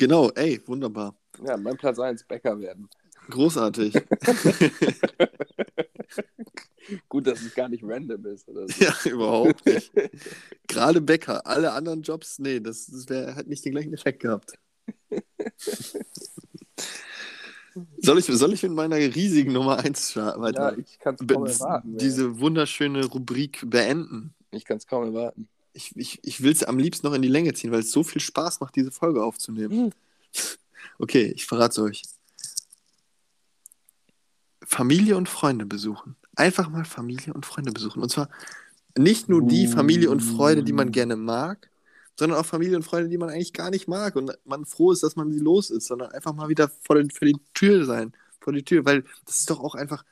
Genau, ey, wunderbar. Ja, mein Platz 1, Bäcker werden. Großartig. (laughs) Gut, dass es gar nicht random ist. Oder so. ja, überhaupt nicht. Gerade Bäcker. Alle anderen Jobs, nee, das, das wär, hat nicht den gleichen Effekt gehabt. (laughs) Soll ich, soll ich mit meiner riesigen Nummer 1 weiter? Ja, ich kann es kaum erwarten. diese wunderschöne Rubrik beenden. Ich kann es kaum erwarten. Ich, ich, ich will es am liebsten noch in die Länge ziehen, weil es so viel Spaß macht, diese Folge aufzunehmen. Hm. Okay, ich verrate es euch. Familie und Freunde besuchen. Einfach mal Familie und Freunde besuchen. Und zwar nicht nur die Familie und Freunde, die man gerne mag, sondern auch Familie und Freunde, die man eigentlich gar nicht mag und man froh ist, dass man sie los ist, sondern einfach mal wieder vor, den, vor die Tür sein, vor die Tür, weil das ist doch auch einfach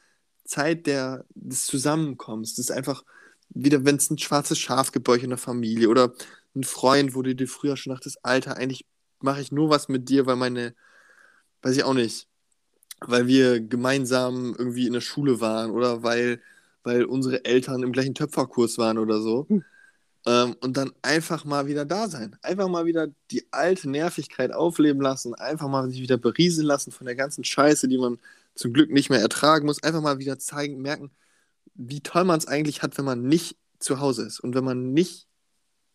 Zeit der, des Zusammenkommens. Das ist einfach wieder, wenn es ein schwarzes Schaf gibt bei euch in der Familie oder ein Freund, wo du dir früher schon dachtest, Alter, eigentlich mache ich nur was mit dir, weil meine, weiß ich auch nicht, weil wir gemeinsam irgendwie in der Schule waren oder weil, weil unsere Eltern im gleichen Töpferkurs waren oder so. Ähm, und dann einfach mal wieder da sein. Einfach mal wieder die alte Nervigkeit aufleben lassen. Einfach mal sich wieder berieseln lassen von der ganzen Scheiße, die man zum Glück nicht mehr ertragen muss. Einfach mal wieder zeigen, merken, wie toll man es eigentlich hat, wenn man nicht zu Hause ist und wenn man nicht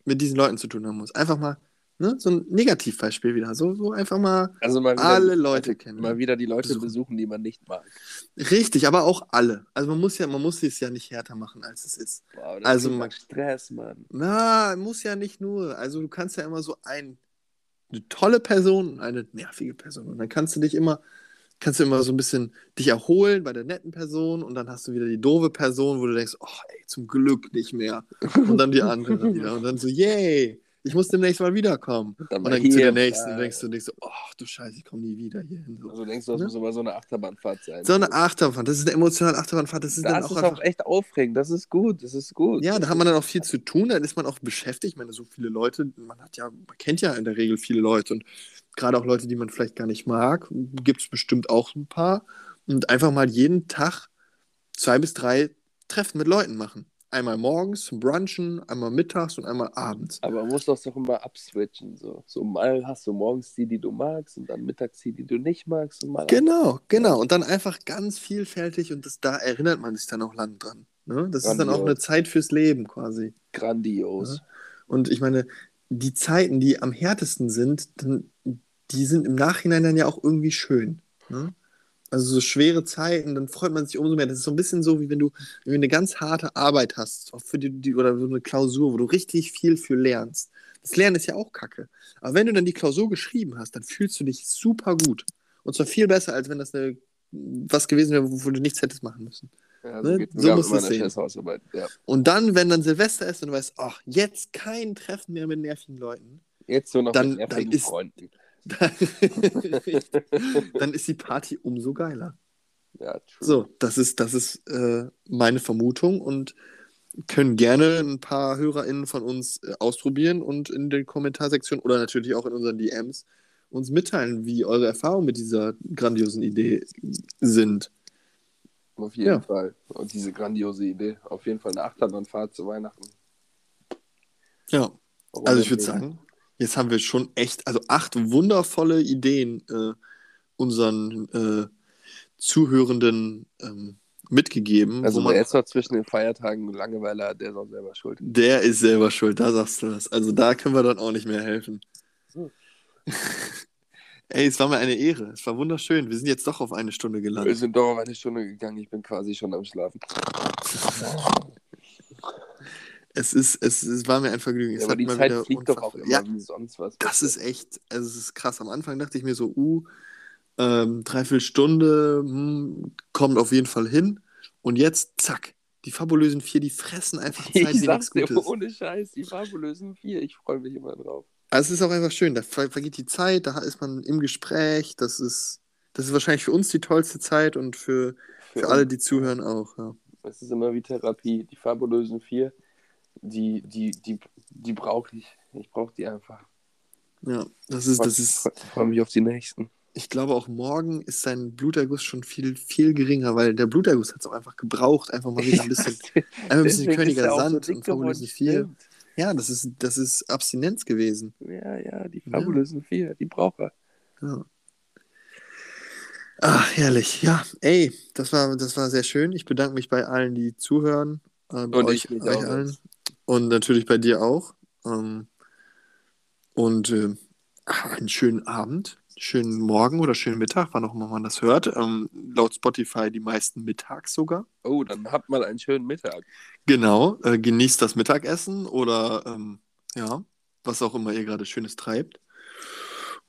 mit diesen Leuten zu tun haben muss. Einfach mal, ne, so ein Negativbeispiel wieder. So, so einfach mal Also mal wieder, alle Leute kennen. Mal wieder die Leute Besuchen. besuchen, die man nicht mag. Richtig, aber auch alle. Also man muss ja, man muss es ja nicht härter machen, als es ist. Wow, das Also man- Stress, Mann. Na, muss ja nicht nur. Also du kannst ja immer so ein, eine tolle Person und eine nervige Person. Und dann kannst du dich immer, kannst du immer so ein bisschen dich erholen bei der netten Person und dann hast du wieder die doofe Person, wo du denkst, oh ey, zum Glück nicht mehr. Und dann die andere (laughs) wieder. Und dann so, yay, ich muss demnächst mal wiederkommen. Dann Und dann zu der nächsten da. denkst du, denkst du, ach du Scheiße, ich komme nie wieder hier hin. So, Also denkst du, das Ne? muss aber so eine Achterbahnfahrt sein. so eine Achterbahnfahrt, das ist eine emotionale Achterbahnfahrt, das ist dann das auch ist einfach auch echt aufregend. Das ist gut. Das ist gut. Ja, da hat man dann auch viel zu tun, dann ist man auch beschäftigt. Ich meine, so viele Leute, man hat ja, man kennt ja in der Regel viele Leute und gerade auch Leute, die man vielleicht gar nicht mag, gibt es bestimmt auch ein paar. Und einfach mal jeden Tag zwei bis drei Treffen mit Leuten machen. Einmal morgens zum Brunchen, einmal mittags und einmal abends. Aber man muss das doch immer abswitchen. So. so mal hast du morgens die, die du magst und dann mittags die, die du nicht magst. Und mal Genau, genau. Und dann einfach ganz vielfältig und das, da erinnert man sich dann auch lang dran. Ne? Das ist dann auch Grandios. eine Zeit fürs Leben quasi. grandios. Und ich meine, die Zeiten, die am härtesten sind, die sind im Nachhinein dann ja auch irgendwie schön. Ne? Also so schwere Zeiten, dann freut man sich umso mehr. Das ist so ein bisschen so, wie wenn du, wenn du eine ganz harte Arbeit hast, auch für die, die, oder so eine Klausur, wo du richtig viel für lernst. Das Lernen ist ja auch kacke. Aber wenn du dann die Klausur geschrieben hast, dann fühlst du dich super gut. Und zwar viel besser, als wenn das eine, was gewesen wäre, wo du nichts hättest machen müssen. Ja, Ne? So immer du's in der sehen. Ja. Und dann, wenn dann Silvester ist und du weißt, ach, jetzt kein Treffen mehr mit nervigen Leuten, Jetzt nur noch Dann- mit nervigen dann ist- Freunden. (laughs) dann ist die Party umso geiler. Ja, true. So, das ist, das ist äh, meine Vermutung und können gerne ein paar HörerInnen von uns äh, ausprobieren und in der Kommentarsektion oder natürlich auch in unseren DMs uns mitteilen, wie eure Erfahrungen mit dieser grandiosen Idee sind. Auf jeden Ja. Fall. Und diese grandiose Idee. Auf jeden Fall eine Achterbahnfahrt zu Weihnachten. Ja, Warum also ich würde sagen, jetzt haben wir schon echt, also acht wundervolle Ideen äh, unseren äh, Zuhörenden ähm, mitgegeben. Also man, wer jetzt noch zwischen den Feiertagen Langeweile hat, der ist auch selber schuld. der ist selber schuld, da sagst du das. Also da können wir dann auch nicht mehr helfen. Hm. (laughs) Ey, es war mir eine Ehre. Es war wunderschön. Wir sind jetzt doch auf eine Stunde Wir gelandet. sind doch auf eine Stunde gegangen, ich bin quasi schon am Schlafen. (laughs) Es ist, es, es war mir ein Vergnügen. Es Ja, aber die Zeit fliegt doch auch immer Ja, wie sonst was. das ist echt, also es ist krass. Am Anfang dachte ich mir so, uh, ähm, dreiviertel Stunde, hm, kommt auf jeden Fall hin. Und jetzt, zack, die fabulösen vier, die fressen einfach (laughs) Zeit Ich sag's nichts dir, Gutes. ohne Scheiß, die fabulösen vier. Ich freue mich immer drauf. Also es ist auch einfach schön, da ver vergeht die Zeit, da ist man im Gespräch, das ist, das ist wahrscheinlich für uns die tollste Zeit und für, für alle, die zuhören, auch. Ja. Es ist immer wie Therapie. Die fabulösen vier, die, die, die, die brauche ich. Ich brauche die einfach. Ja, das ist, das ist, Ich freue mich auf die nächsten. ich glaube auch morgen ist sein Bluterguss schon viel, viel geringer, weil der Bluterguss hat es auch einfach gebraucht, einfach mal wieder ein bisschen, (laughs) einfach ein bisschen Königer er so Sand dick und fabulösen. Stimmt. Ja, das ist, das ist Abstinenz gewesen. Ja, ja, die Ja. fabulösen vier, die braucht er. Ja. Ach, herrlich. Ja, ey, das war, das war sehr schön. Ich bedanke mich bei allen, die zuhören. Äh, bei Und euch, ich mich euch allen. Und natürlich bei dir auch. Ähm, und äh, einen schönen Abend, schönen Morgen oder schönen Mittag, wann auch immer man das hört. Ähm, laut Spotify die meisten mittags sogar. Oh, dann habt mal einen schönen Mittag. Genau, äh, genießt das Mittagessen oder ähm, ja, was auch immer ihr gerade Schönes treibt.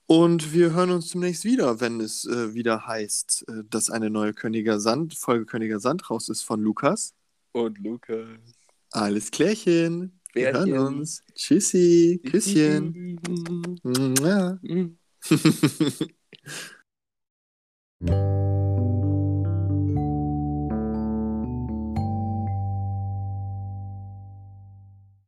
Und wir hören uns demnächst wieder, wenn es äh, wieder heißt, äh, dass eine neue Königer Sand, Folge Königer Sand raus ist von Lukas. Und Lukas. Alles Klärchen. Wir hören uns. Tschüssi. Küsschen. (laughs) Ja. Mhm. (laughs)